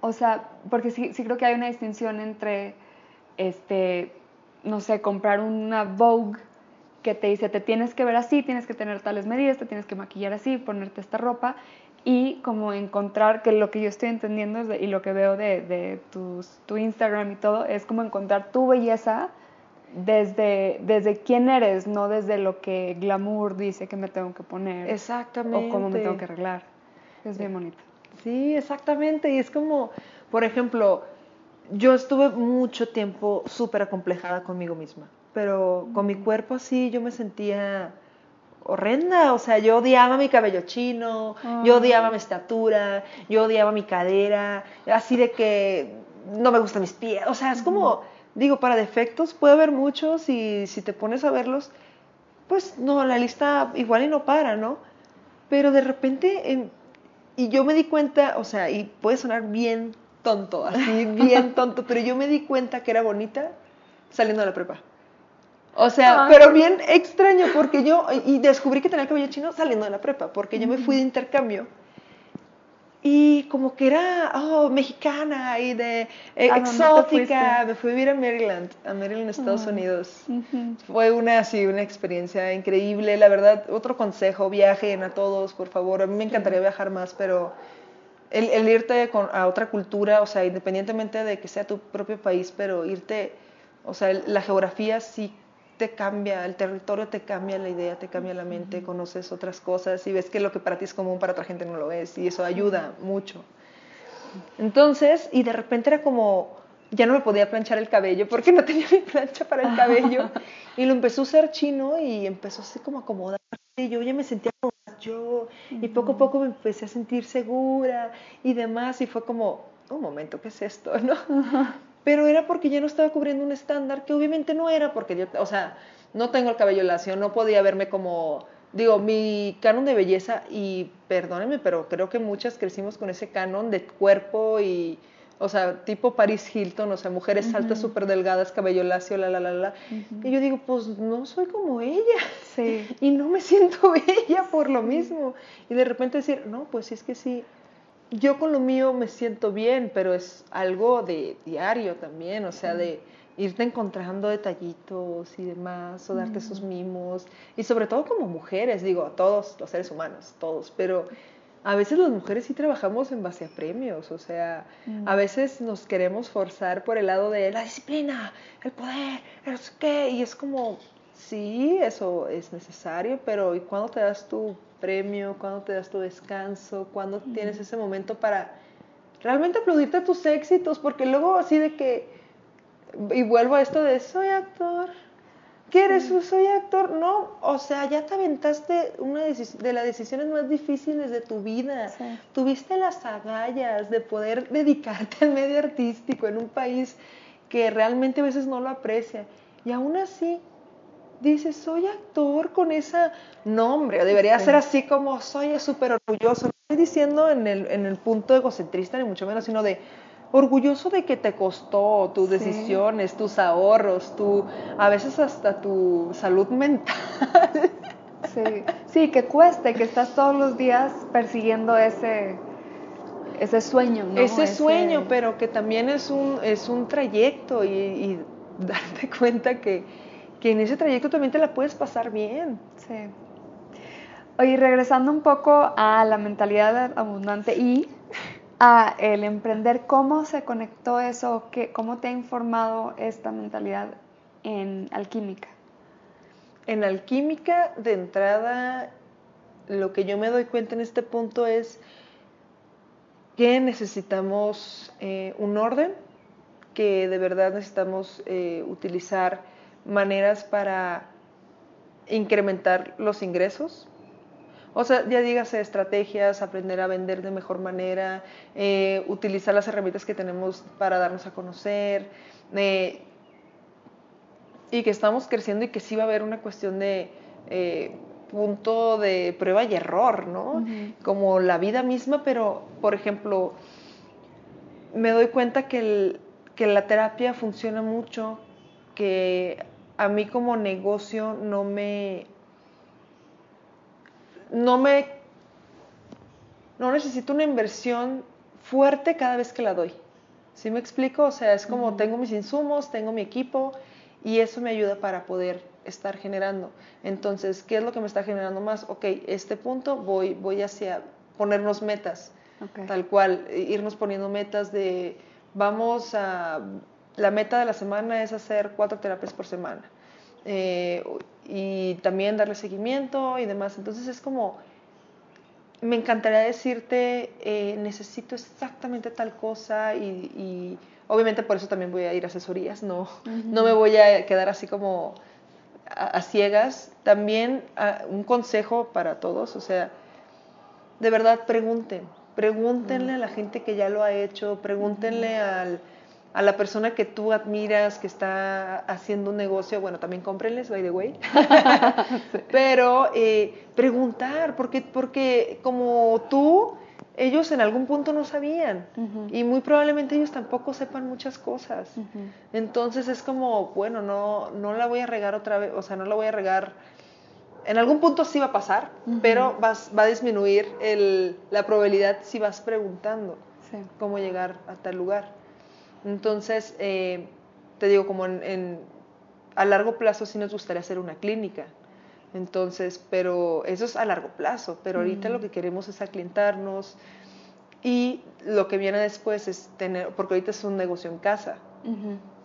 O sea, porque sí, sí creo que hay una distinción entre, este, no sé, comprar una Vogue que te dice, te tienes que ver así, tienes que tener tales medidas, te tienes que maquillar así, ponerte esta ropa y como encontrar, que lo que yo estoy entendiendo y lo que veo de, de tu Instagram y todo, es como encontrar tu belleza desde, desde quién eres, no desde lo que glamour dice que me tengo que poner. Exactamente. O cómo me tengo que arreglar. Es bien bonito. Sí, exactamente. Y es como, por ejemplo, yo estuve mucho tiempo súper acomplejada conmigo misma, pero con mi cuerpo así yo me sentía horrenda, o sea, yo odiaba mi cabello chino, yo odiaba mi estatura, yo odiaba mi cadera, así de que no me gustan mis pies, o sea, es como, digo, para defectos puede haber muchos y si te pones a verlos, pues no, la lista igual y no para, ¿no? Pero de repente, y yo me di cuenta, o sea, y puede sonar bien tonto, así bien tonto, pero yo me di cuenta que era bonita saliendo de la prepa. O sea, pero bien extraño, porque yo, y descubrí que tenía cabello chino saliendo de la prepa, porque yo me fui de intercambio. Y como que era, oh, mexicana y de eh, exótica, me fui a vivir a Maryland, a Maryland, Estados Unidos. Fue una, así, una experiencia increíble, la verdad, otro consejo, viajen a todos, por favor. A mí me encantaría viajar más, pero el, el irte a otra cultura, o sea, independientemente de que sea tu propio país, pero irte, o sea, la geografía sí te cambia, el territorio te cambia la idea, te cambia la mente, conoces otras cosas y ves que lo que para ti es común, para otra gente no lo es, y eso ayuda mucho. Entonces, y de repente era como, ya no me podía planchar el cabello porque no tenía mi plancha para el cabello, y lo empezó a usar chino y empezó así como a acomodar, y yo ya me sentía como yo, y poco a poco me empecé a sentir segura y demás, y fue como, un momento, ¿qué es esto? ¿no? Pero era porque ya no estaba cubriendo un estándar que obviamente no era porque yo, o sea, no tengo el cabello lacio, no podía verme como, digo, mi canon de belleza y perdónenme, pero creo que muchas crecimos con ese canon de cuerpo y, o sea, tipo Paris Hilton, o sea, mujeres altas, súper delgadas, cabello lacio, la, la, la, la. Y yo digo, pues no soy como ella. Sí. Y no me siento bella por lo mismo. Y de repente decir, no, pues es que sí, yo con lo mío me siento bien, pero es algo de diario también, o sea, de irte encontrando detallitos y demás, o darte esos mimos, y sobre todo como mujeres, digo, a todos los seres humanos, todos, pero a veces las mujeres sí trabajamos en base a premios, o sea, a veces nos queremos forzar por el lado de la disciplina, el poder, el qué, y es como, sí, eso es necesario, pero ¿y cuándo te das tu premio, cuando te das tu descanso, cuando tienes ese momento para realmente aplaudirte a tus éxitos, porque luego así de que, y vuelvo a esto de soy actor, ¿quieres? Soy actor, no, o sea, ya te aventaste una de las decisiones más difíciles de tu vida, tuviste las agallas de poder dedicarte al medio artístico en un país que realmente a veces no lo aprecia, y aún así dices, soy actor con esa nombre, debería ser así como soy súper orgulloso. No estoy diciendo en el, en el punto egocentrista, ni mucho menos, sino de orgulloso de que te costó tus decisiones, tus ahorros, tu, a veces hasta tu salud mental. Sí, sí, que cueste, que estás todos los días persiguiendo ese, ese sueño, ¿no? Ese, sueño, pero que también es un, es un trayecto y, y darte cuenta que, que en ese trayecto también te la puedes pasar bien. Sí. Oye, regresando un poco a la mentalidad abundante y a el emprender, ¿cómo se conectó eso? ¿Qué, ¿Cómo te ha informado esta mentalidad en alquímica? En alquímica, de entrada, lo que yo me doy cuenta en este punto es que necesitamos eh, un orden, que de verdad necesitamos eh, utilizar maneras para incrementar los ingresos. O sea, ya dígase estrategias, aprender a vender de mejor manera, eh, utilizar las herramientas que tenemos para darnos a conocer, eh, y que estamos creciendo y que sí va a haber una cuestión de eh, punto de prueba y error, ¿no? Como la vida misma, pero, por ejemplo, me doy cuenta que, que la terapia funciona mucho, que a mí como negocio no me, no me, no necesito una inversión fuerte cada vez que la doy. ¿Sí me explico? O sea, es como tengo mis insumos, tengo mi equipo y eso me ayuda para poder estar generando. Entonces, ¿qué es lo que me está generando más? Ok, este punto voy, voy hacia ponernos metas, tal cual, irnos poniendo metas de, vamos a, la meta de la semana es hacer cuatro terapias por semana. Eh, y también darle seguimiento y demás. Entonces es como, me encantaría decirte, eh, necesito exactamente tal cosa y, obviamente por eso también voy a ir a asesorías, no, no me voy a quedar así como a, ciegas. También un consejo para todos, o sea, de verdad pregunten, pregúntenle a la gente que ya lo ha hecho, pregúntenle al a la persona que tú admiras, que está haciendo un negocio, bueno, también cómprenles, by the way, pero eh, preguntar, porque, porque como tú, ellos en algún punto no sabían y muy probablemente ellos tampoco sepan muchas cosas. Entonces es como, bueno, no, no la voy a regar otra vez, o sea, no la voy a regar. En algún punto sí va a pasar, pero vas, va a disminuir el, la probabilidad si vas preguntando cómo llegar a tal lugar. Entonces, eh, te digo, como en, a largo plazo sí nos gustaría hacer una clínica. Entonces, pero eso es a largo plazo, pero ahorita lo que queremos es aclientarnos y lo que viene después es tener, porque ahorita es un negocio en casa.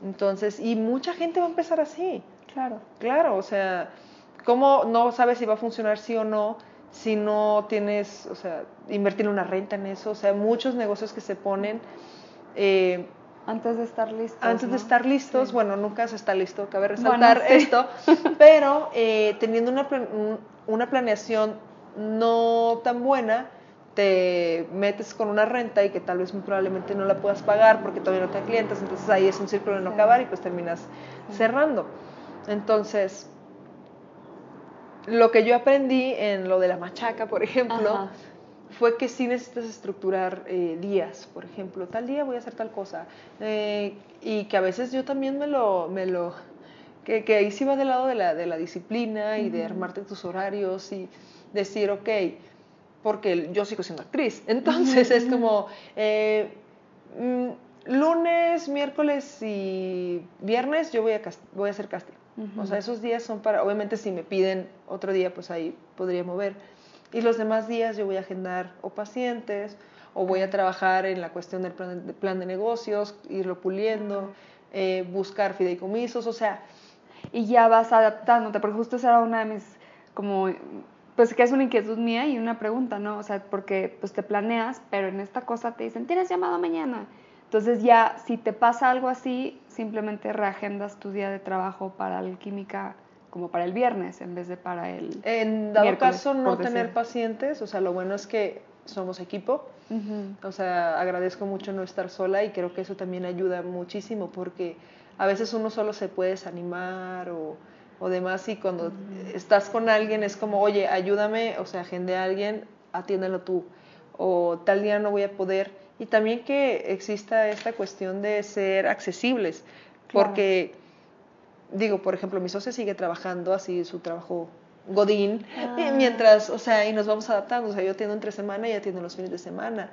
Entonces, y mucha gente va a empezar así. Claro. Claro, o sea, ¿cómo no sabes si va a funcionar sí o no? Si no tienes, o sea, invertir una renta en eso, o sea, muchos negocios que se ponen, eh, antes de estar listos. Antes de estar listos, bueno, nunca se está listo, cabe resaltar esto, pero eh, teniendo una, una planeación no tan buena, te metes con una renta y que tal vez muy probablemente no la puedas pagar porque todavía no te clientes, entonces ahí es un círculo de no acabar y pues terminas cerrando. Entonces, lo que yo aprendí en lo de la machaca, por ejemplo, fue que sí necesitas estructurar eh, días, por ejemplo, tal día voy a hacer tal cosa. Eh, y que a veces yo también me lo, me lo que, que ahí sí va del lado de la, de la disciplina y de armarte tus horarios y decir, ok, porque yo sigo siendo actriz. Entonces es como eh, mm, lunes, miércoles y viernes yo voy a, voy a hacer casting. O sea, esos días son para, obviamente si me piden otro día, pues ahí podría mover y los demás días yo voy a agendar o pacientes o voy a trabajar en la cuestión del plan de, negocios, irlo puliendo, eh, buscar fideicomisos, o sea... Y ya vas adaptándote, porque justo esa era una de mis, como, pues que es una inquietud mía y una pregunta, ¿no? O sea, porque pues te planeas, pero en esta cosa te dicen, tienes llamado mañana. Entonces ya, si te pasa algo así, simplemente reagendas tu día de trabajo para la química como para el viernes en vez de para el En dado caso no tener pacientes, o sea, lo bueno es que somos equipo, o sea, agradezco mucho no estar sola y creo que eso también ayuda muchísimo porque a veces uno solo se puede desanimar o, o demás y cuando estás con alguien es como, oye, ayúdame, o sea, agende a alguien, atiéndelo tú o tal día no voy a poder y también que exista esta cuestión de ser accesibles porque digo, por ejemplo, mi socio sigue trabajando así su trabajo godín, ah. mientras, o sea, y nos vamos adaptando, o sea, yo atiendo entre semana y atiendo los fines de semana,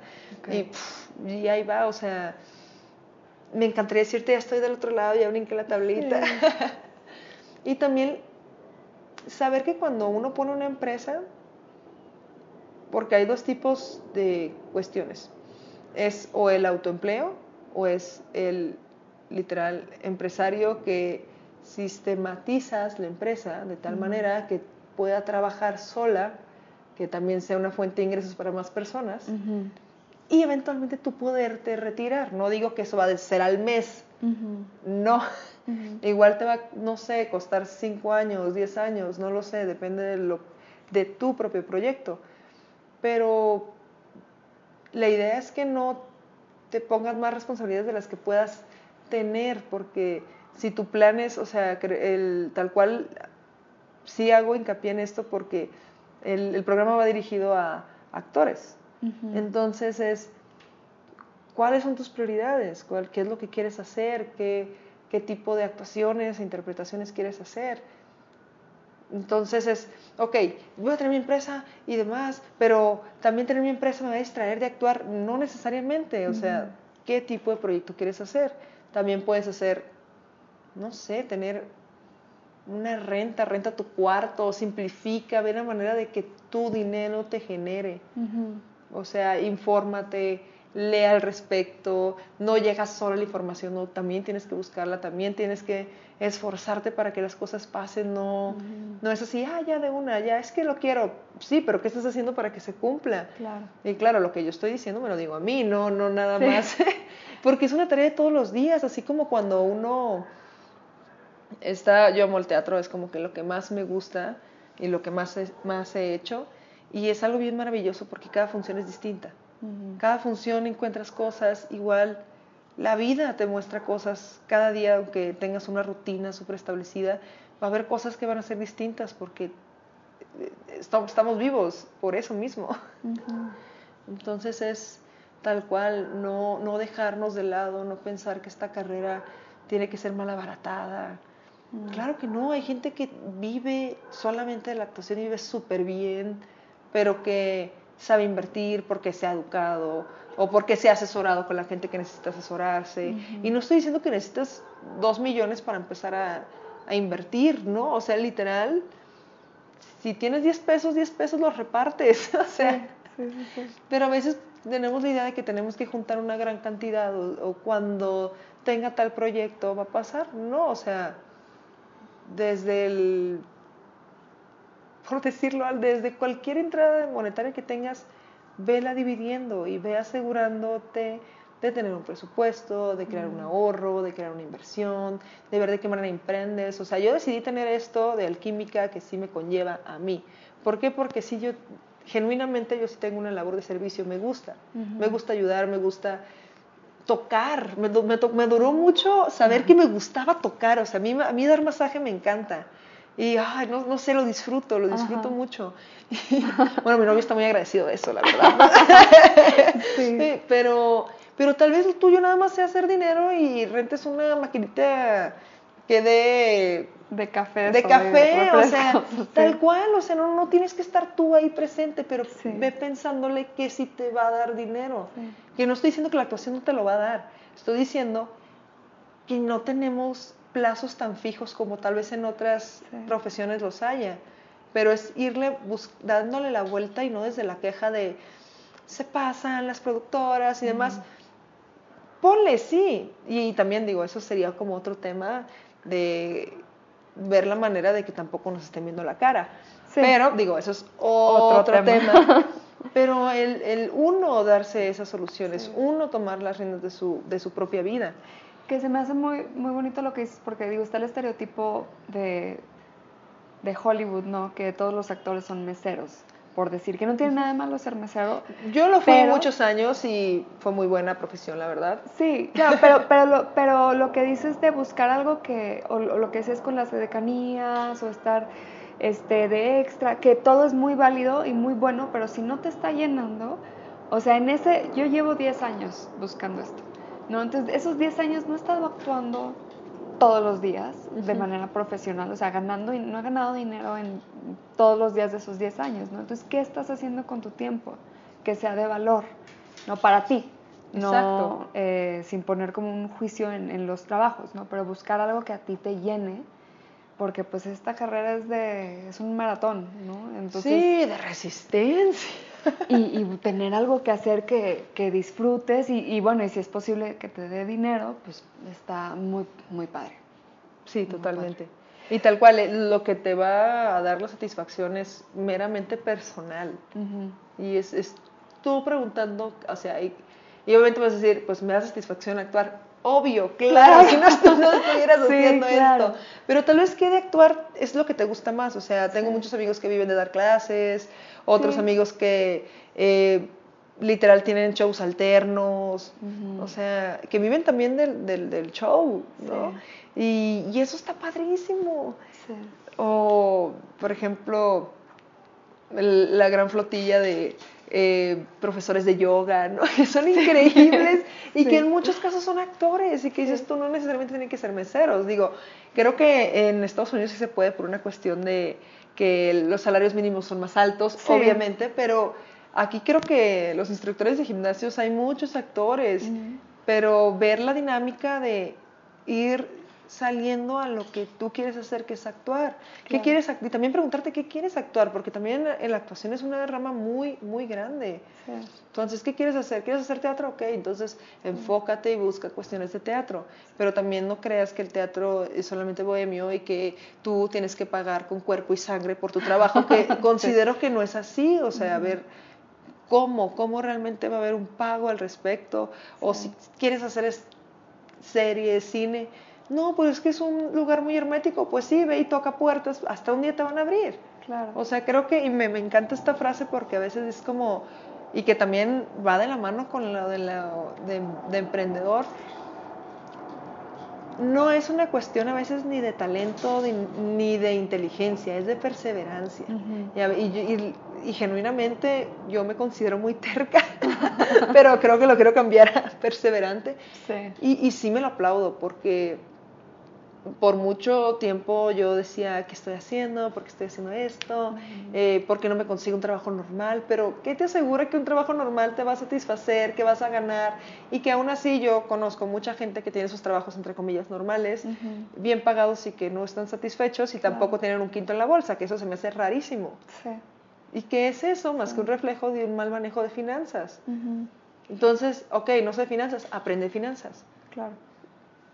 y, ahí va, o sea, me encantaría decirte, ya estoy del otro lado, ya brinqué la tablita, y también saber que cuando uno pone una empresa, porque hay dos tipos de cuestiones, es o el autoempleo o es el literal empresario que sistematizas la empresa de tal manera que pueda trabajar sola, que también sea una fuente de ingresos para más personas, y eventualmente tú poderte retirar. No digo que eso va a ser al mes, no. Igual te va, no sé, costar 5 años, 10 años, no lo sé, depende de, lo, de tu propio proyecto. Pero la idea es que no te pongas más responsabilidades de las que puedas tener, porque si tu plan es, o sea, el, tal cual, sí hago hincapié en esto porque el, programa va dirigido a actores. Entonces es, ¿cuáles son tus prioridades? ¿Cuál, ¿Qué es lo que quieres hacer? ¿Qué, ¿Qué tipo de actuaciones e interpretaciones quieres hacer? Entonces es, ok, voy a tener mi empresa y demás, pero también tener mi empresa me va a distraer de actuar, no necesariamente, o sea, ¿qué tipo de proyecto quieres hacer? También puedes hacer no sé, tener una renta, renta tu cuarto, simplifica, ve la manera de que tu dinero te genere. O sea, infórmate, lea al respecto, no llegas solo a la información, no, también tienes que buscarla, también tienes que esforzarte para que las cosas pasen, no, no es así, ah, ya de una, ya es que lo quiero, sí, pero ¿qué estás haciendo para que se cumpla? Claro. Y claro, lo que yo estoy diciendo me lo digo a mí, no, no nada más, porque es una tarea de todos los días, así como cuando uno está, yo amo el teatro, es como que lo que más me gusta y lo que más, más he hecho, y es algo bien maravilloso porque cada función es distinta. Cada función encuentras cosas igual la vida te muestra cosas cada día, aunque tengas una rutina súper establecida, va a haber cosas que van a ser distintas porque eh, estamos vivos por eso mismo. Entonces es tal cual, no, no dejarnos de lado, no pensar que esta carrera tiene que ser mal abaratada. Claro que no, hay gente que vive solamente de la actuación y vive súper bien, pero que sabe invertir porque se ha educado, o porque se ha asesorado con la gente que necesita asesorarse. Y no estoy diciendo que necesitas dos millones para empezar a, invertir, ¿no? O sea, literal, si tienes 10 pesos, 10 pesos los repartes. o sea, pero a veces tenemos la idea de que tenemos que juntar una gran cantidad o, cuando tenga tal proyecto va a pasar. No, o sea, desde el, por decirlo, desde cualquier entrada monetaria que tengas, vela dividiendo y ve asegurándote de tener un presupuesto, de crear un ahorro, de crear una inversión, de ver de qué manera emprendes. O sea, yo decidí tener esto de alquímica que sí me conlleva a mí. ¿Por qué? Porque si yo, genuinamente yo sí tengo una labor de servicio, me gusta. Me gusta ayudar, me gusta tocar. Me, me, duró mucho saber que me gustaba tocar. O sea, a mí, a mí dar masaje me encanta. Y, ay, no, no sé, lo disfruto, lo disfruto mucho. bueno, mi novio está muy agradecido de eso, la verdad. sí. Pero, pero tal vez lo tuyo nada más sea hacer dinero y rentes una maquinita que dé... De café. De café, o sea, tal cual, o sea, no, no tienes que estar tú ahí presente, pero ve pensándole que sí te va a dar dinero. Que no estoy diciendo que la actuación no te lo va a dar, estoy diciendo que no tenemos plazos tan fijos como tal vez en otras profesiones los haya, pero es irle dándole la vuelta y no desde la queja de se pasan las productoras y demás. Ponle, sí. Y también digo, eso sería como otro tema de ver la manera de que tampoco nos estén viendo la cara. Pero, digo, eso es otro, tema. Pero el, el, uno darse esas soluciones, uno tomar las riendas de su, de su propia vida que se me hace muy, muy bonito lo que dices, porque digo, está el estereotipo de, de Hollywood, ¿no? Que todos los actores son meseros, por decir que no tiene nada de malo ser mesero. Yo lo fui muchos años y fue muy buena profesión, la verdad. Sí, claro, pero, pero, lo, pero lo que dices de buscar algo que, o lo que dices con las decanías, o estar este, de extra, que todo es muy válido y muy bueno, pero si no te está llenando, o sea, en ese, yo llevo 10 años buscando esto. ¿no? Entonces, esos 10 años no he estado actuando todos los días de manera profesional, o sea, ganando, y no he ganado dinero en todos los días de esos 10 años, ¿no? Entonces, ¿qué estás haciendo con tu tiempo? Que sea de valor, ¿no? Para ti, no eh, sin poner como un juicio en, en, los trabajos, ¿no? Pero buscar algo que a ti te llene, porque pues esta carrera es de, es un maratón, ¿no? Entonces, sí, de resistencia y, tener algo que hacer que, que disfrutes y, bueno, y si es posible que te dé dinero, pues está muy, muy padre. Sí, totalmente. Y tal cual, eh, lo que te va a dar la satisfacción es meramente personal. Y es, es, tú preguntando, o sea, y, obviamente vas a decir, pues me da satisfacción actuar. Obvio, claro, si no, no estuvieras haciendo esto. Pero tal vez que de actuar es lo que te gusta más. O sea, tengo muchos amigos que viven de dar clases, otros amigos que eh, literal tienen shows alternos, o sea, que viven también del, del, show, ¿no? Y, y, eso está padrísimo. O, por ejemplo, la gran flotilla de eh, profesores de yoga, ¿no? que son increíbles y que en muchos casos son actores y que dices tú no necesariamente tienen que ser meseros. Digo, creo que en Estados Unidos sí se puede por una cuestión de que los salarios mínimos son más altos, obviamente, pero aquí creo que los instructores de gimnasios hay muchos actores, pero ver la dinámica de ir saliendo a lo que tú quieres hacer, que es actuar. ¿Qué quieres Y también preguntarte qué quieres actuar, porque también la actuación es una rama muy, muy grande. Entonces, ¿qué quieres hacer? ¿Quieres hacer teatro? Ok, entonces enfócate y busca cuestiones de teatro. Pero también no creas que el teatro es solamente bohemio y que tú tienes que pagar con cuerpo y sangre por tu trabajo, que considero que no es así. O sea, a ver cómo, cómo realmente va a haber un pago al respecto, o si quieres hacer series, cine, no, pues es que es un lugar muy hermético, pues sí, ve y toca puertas, hasta un día te van a abrir. Claro. O sea, creo que, y me, me encanta esta frase porque a veces es como, y que también va de la mano con lo de, la, de, emprendedor, no es una cuestión a veces ni de talento ni de inteligencia, es de perseverancia. y, y, genuinamente yo me considero muy terca, pero creo que lo quiero cambiar a perseverante. Sí. Y, y sí me lo aplaudo porque por mucho tiempo yo decía, ¿qué estoy haciendo? ¿Por qué estoy haciendo esto? Eh, ¿Por qué no me consigo un trabajo normal? Pero ¿qué te asegura que un trabajo normal te va a satisfacer, que vas a ganar? Y que aún así yo conozco mucha gente que tiene esos trabajos, entre comillas, normales, bien pagados y que no están satisfechos y tampoco tienen un quinto en la bolsa, que eso se me hace rarísimo. Sí. ¿Y qué es eso? Más que un reflejo de un mal manejo de finanzas. Entonces, ok, no sé finanzas, aprende finanzas. Claro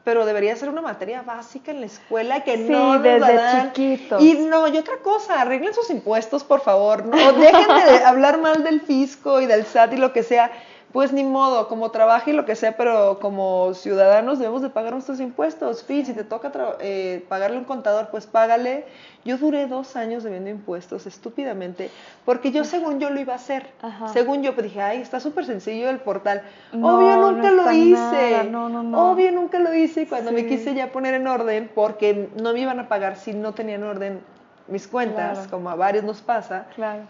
pero debería ser una materia básica en la escuela que no desde chiquitos. Y no, y otra cosa, arreglen sus impuestos, por favor, no dejen de hablar mal del fisco y del SAT y lo que sea pues ni modo, como trabaje y lo que sea, pero como ciudadanos debemos de pagar nuestros impuestos. Fin, si te toca eh, pagarle un contador, pues págale. Yo duré dos años debiendo impuestos, estúpidamente, porque yo según yo lo iba a hacer. Según yo, pues dije, ay, está súper sencillo el portal. Obvio nunca lo hice. No, no, no. Obvio nunca lo hice cuando me quise ya poner en orden, porque no me iban a pagar si no tenían en orden mis cuentas, como a varios nos pasa. Claro.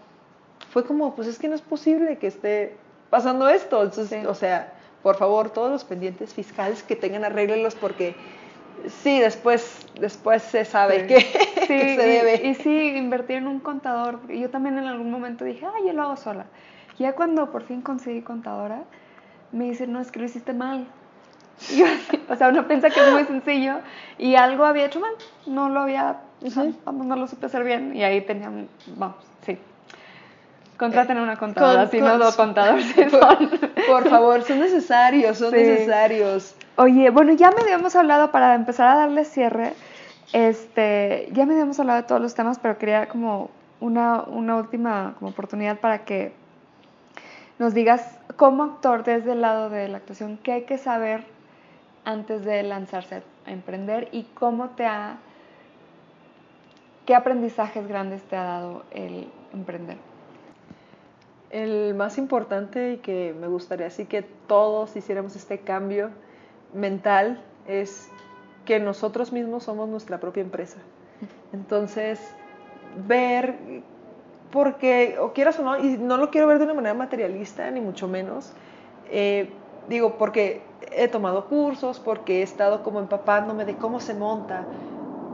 Fue como, pues es que no es posible que esté pasando esto. Entonces, o sea, por favor, todos los pendientes fiscales que tengan, arréglenlos porque sí, después, después se sabe que, se debe. Y, sí, invertir en un contador. Yo también en algún momento dije, ah, yo lo hago sola. Ya cuando por fin conseguí contadora, me dice, no, es que lo hiciste mal. o sea, uno piensa que es muy sencillo y algo había hecho mal. No lo había, vamos, no lo supe hacer bien y ahí tenían, vamos, sí, Contraten a una contadora, si no dos contadores. Por, favor, son necesarios, son necesarios. Oye, bueno, ya me habíamos hablado para empezar a darle cierre. Este, ya me habíamos hablado de todos los temas, pero quería como una, una última como oportunidad para que nos digas como actor desde el lado de la actuación qué hay que saber antes de lanzarse a emprender y cómo te ha qué aprendizajes grandes te ha dado el emprender el más importante y que me gustaría así que todos hiciéramos este cambio mental es que nosotros mismos somos nuestra propia empresa. Entonces, ver, porque, o quieras o no, y no lo quiero ver de una manera materialista, ni mucho menos, eh, digo, porque he tomado cursos, porque he estado como empapándome de cómo se monta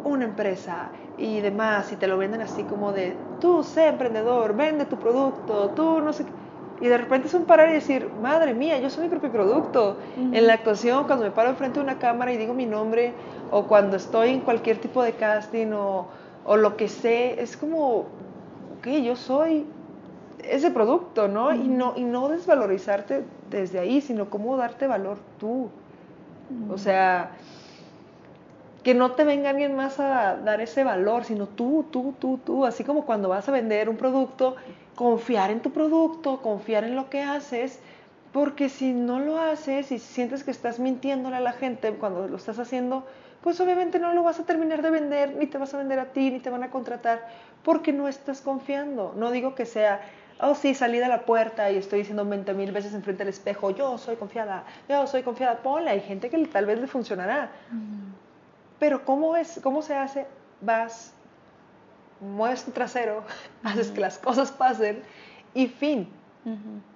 una empresa y demás, y te lo venden así como de, tú sé emprendedor, vende tu producto, tú no sé qué. Y de repente es un parar y decir, madre mía, yo soy mi propio producto. En la actuación, cuando me paro enfrente de una cámara y digo mi nombre, o cuando estoy en cualquier tipo de casting o, o lo que sé, es como, ok, yo soy ese producto, ¿no? y ¿no? Y no desvalorizarte desde ahí, sino cómo darte valor tú. O sea, que no te venga alguien más a dar ese valor, sino tú, tú, tú, tú, así como cuando vas a vender un producto, confiar en tu producto, confiar en lo que haces, porque si no lo haces y sientes que estás mintiéndole a la gente cuando lo estás haciendo, pues obviamente no lo vas a terminar de vender, ni te vas a vender a ti, ni te van a contratar, porque no estás confiando. No digo que sea, oh sí, salí de la puerta y estoy diciendo 20 mil veces enfrente del espejo, yo soy confiada, yo soy confiada, ponle, hay gente que tal vez le funcionará. Pero ¿cómo, es, cómo se hace? Vas, mueves tu trasero, haces que las cosas pasen y fin.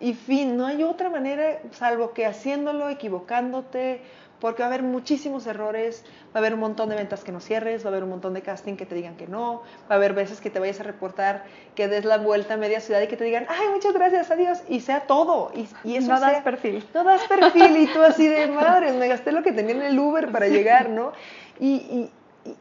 Y fin, no hay otra manera salvo que haciéndolo, equivocándote, porque va a haber muchísimos errores, va a haber un montón de ventas que no cierres, va a haber un montón de casting que te digan que no, va a haber veces que te vayas a reportar, que des la vuelta a media ciudad y que te digan, ay, muchas gracias, adiós, y sea todo. Y, y eso no das perfil. No das perfil, y tú así de madre, me gasté lo que tenía en el Uber para llegar, ¿no? Y, y, y,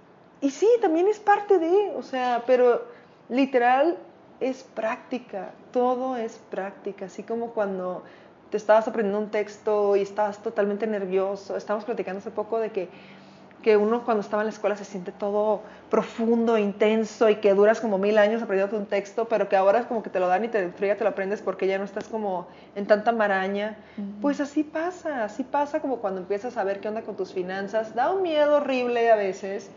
y sí, también es parte de, o sea, pero literal es práctica, todo es práctica, así como cuando te estabas aprendiendo un texto y estabas totalmente nervioso, estábamos platicando hace poco de que que uno cuando estaba en la escuela se siente todo profundo, intenso y que duras como mil años aprendiendo un texto, pero que ahora es como que te lo dan y te fría, te lo aprendes porque ya no estás como en tanta maraña. Pues así pasa, así pasa como cuando empiezas a ver qué onda con tus finanzas. Da un miedo horrible a veces,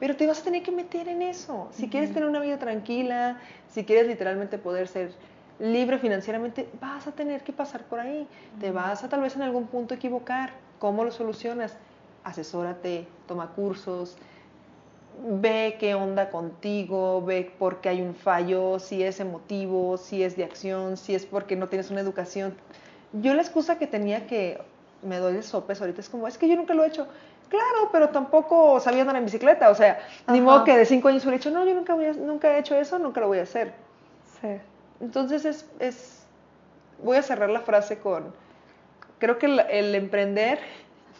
pero te vas a tener que meter en eso. Si quieres tener una vida tranquila, si quieres literalmente poder ser libre financieramente, vas a tener que pasar por ahí. Te vas a tal vez en algún punto equivocar. ¿Cómo lo solucionas? Asesórate, toma cursos, ve qué onda contigo, ve por qué hay un fallo, si es emotivo, si es de acción, si es porque no tienes una educación. Yo la excusa que tenía que me doy de sopes ahorita es como, es que yo nunca lo he hecho. Claro, pero tampoco sabía andar en bicicleta, o sea, ni modo que de cinco años hubiera dicho, no, yo nunca, voy a, nunca he hecho eso, nunca lo voy a hacer. Sí. Entonces es, es, voy a cerrar la frase con, creo que el, el emprender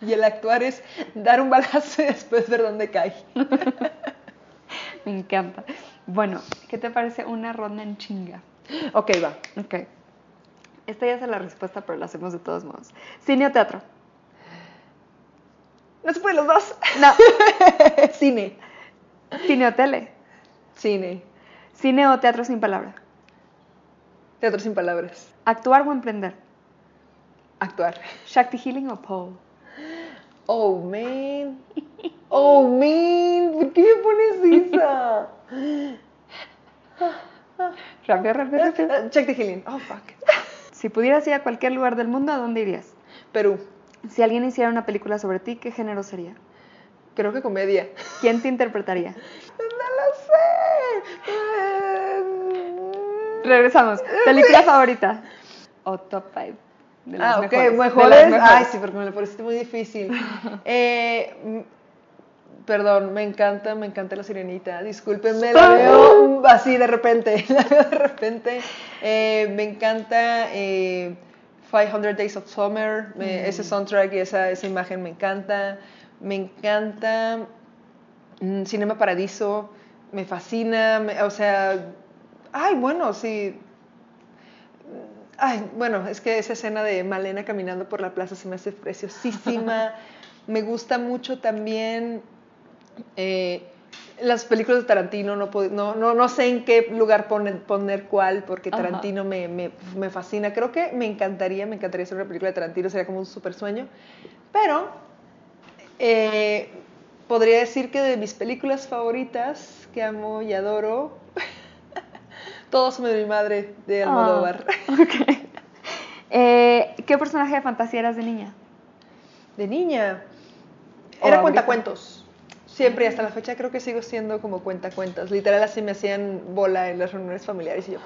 y el actuar es dar un balazo y después ver dónde cae. Me encanta. Bueno, ¿qué te parece una ronda en chinga? Ok, va. Ok. Esta ya es la respuesta, pero la hacemos de todos modos. ¿Cine o teatro? No se puede los dos. No. Cine. ¿Cine o tele? Cine. ¿Cine o teatro sin palabra? Teatro sin palabras. ¿Actuar o emprender? Actuar. ¿Shakti Healing o pole? Oh, man. Oh, man. ¿Por qué me pones esa? Rápido, rápido, rápido. Check the healing. Oh, fuck. Si pudieras ir a cualquier lugar del mundo, ¿a dónde irías? Perú. Si alguien hiciera una película sobre ti, ¿qué género sería? Creo que comedia. ¿Quién te interpretaría? No lo sé. Regresamos. ¿Película favorita? O top 5. De las Ah, ok, mejores. De. Ay, sí, porque me lo pusiste muy difícil. Eh, mm, perdón, me encanta, me encanta la sirenita. Discúlpenme, la veo así de repente. La veo de repente. Eh, me encanta eh, 500 Days of Summer. me- Ese soundtrack y esa, esa imagen me encanta. Me encanta mm, Cinema Paradiso. Me fascina. me- o sea, ay, bueno, sí. Ay, bueno, es que esa escena de Malena caminando por la plaza se me hace preciosísima. me gusta mucho también eh, las películas de Tarantino. No, pod- no, no, no sé en qué lugar poner, poner cuál, porque. Tarantino me, me, me fascina. Creo que me encantaría, me encantaría hacer una película de Tarantino, sería como un super sueño. Pero eh, podría decir que de mis películas favoritas que amo y adoro, Todos son de mi madre de Almodóvar. Ah, ok. Eh, ¿Qué personaje de fantasía eras de niña? De niña. ¿O Era cuentacuentos. Siempre, y hasta la fecha creo que sigo siendo como cuentacuentos. Literal así me hacían bola en las reuniones familiares y yo,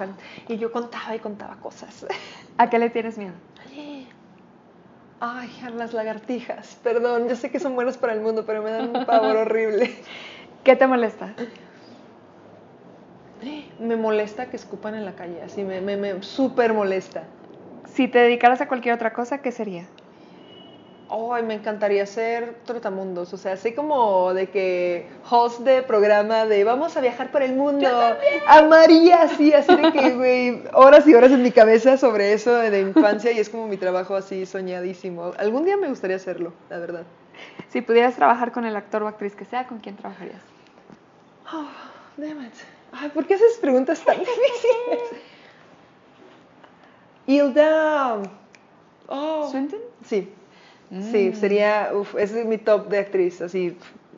y yo contaba y contaba cosas. ¿A qué le tienes miedo? Ay, a las lagartijas. Perdón, yo sé que son buenas para el mundo, pero me dan un pavor horrible. ¿Qué te molesta? Me molesta que escupan en la calle, así me, me, me súper molesta. Si te dedicaras a cualquier otra cosa, ¿qué sería? Ay, me encantaría ser trotamundos, o sea, así como de que host de programa de vamos a viajar por el mundo. Amaría así, así de que, güey, horas y horas en mi cabeza sobre eso de, de infancia y es como mi trabajo así soñadísimo. Algún día me gustaría hacerlo, la verdad. Si pudieras trabajar con el actor o actriz que sea, ¿con quién trabajarías? Oh, damn it. Ay, ¿por qué haces preguntas tan difíciles? Hilda. Oh. ¿Swinton? Sí. Sí, Mm. sería, uf, ese es mi top de actriz, así,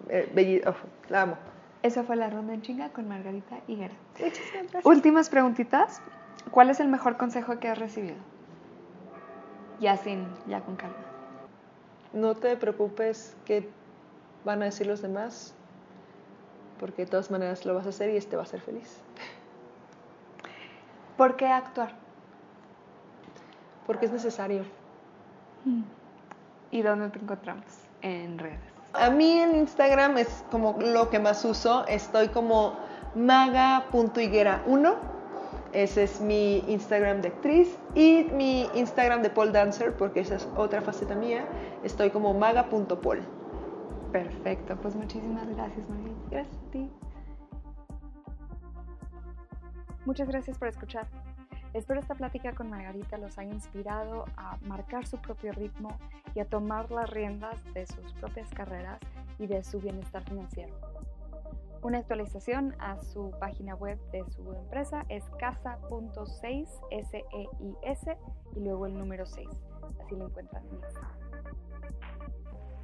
eh, belli- la amo. Esa fue la ronda en chinga con Margarita Higuera. Muchísimas gracias. Últimas preguntitas. ¿Cuál es el mejor consejo que has recibido? Ya sin, ya con calma. No te preocupes qué van a decir los demás, porque de todas maneras lo vas a hacer y este va a ser feliz. ¿Por qué actuar? Porque es necesario. ¿Y dónde te encontramos? En redes. A mí en Instagram es como lo que más uso. Estoy como maga.higuera1. Ese es mi Instagram de actriz. Y mi Instagram de pole dancer, porque esa es otra faceta mía. Estoy como maga.pol. Perfecto, pues muchísimas gracias, María. Gracias a ti. Muchas gracias por escuchar. Espero esta plática con Margarita los haya inspirado a marcar su propio ritmo y a tomar las riendas de sus propias carreras y de su bienestar financiero. Una actualización a su página web de su empresa es casa.6, S-E-I-S, y luego el número 6. Así lo encuentran en.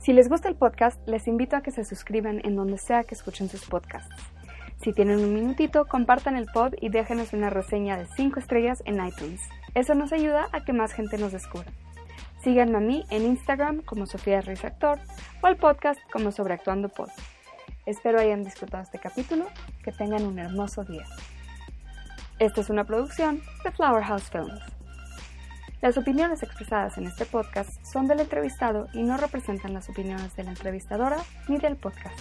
Si les gusta el podcast, les invito a que se suscriban en donde sea que escuchen sus podcasts. Si tienen un minutito, compartan el pod y déjenos una reseña de 5 estrellas en iTunes. Eso nos ayuda a que más gente nos descubra. Síganme a mí en Instagram como Sofía Ruiz Actor o al podcast como Sobreactuando Pod. Espero hayan disfrutado este capítulo, que tengan un hermoso día. Esta es una producción de Flower House Films. Las opiniones expresadas en este podcast son del entrevistado y no representan las opiniones de la entrevistadora ni del podcast.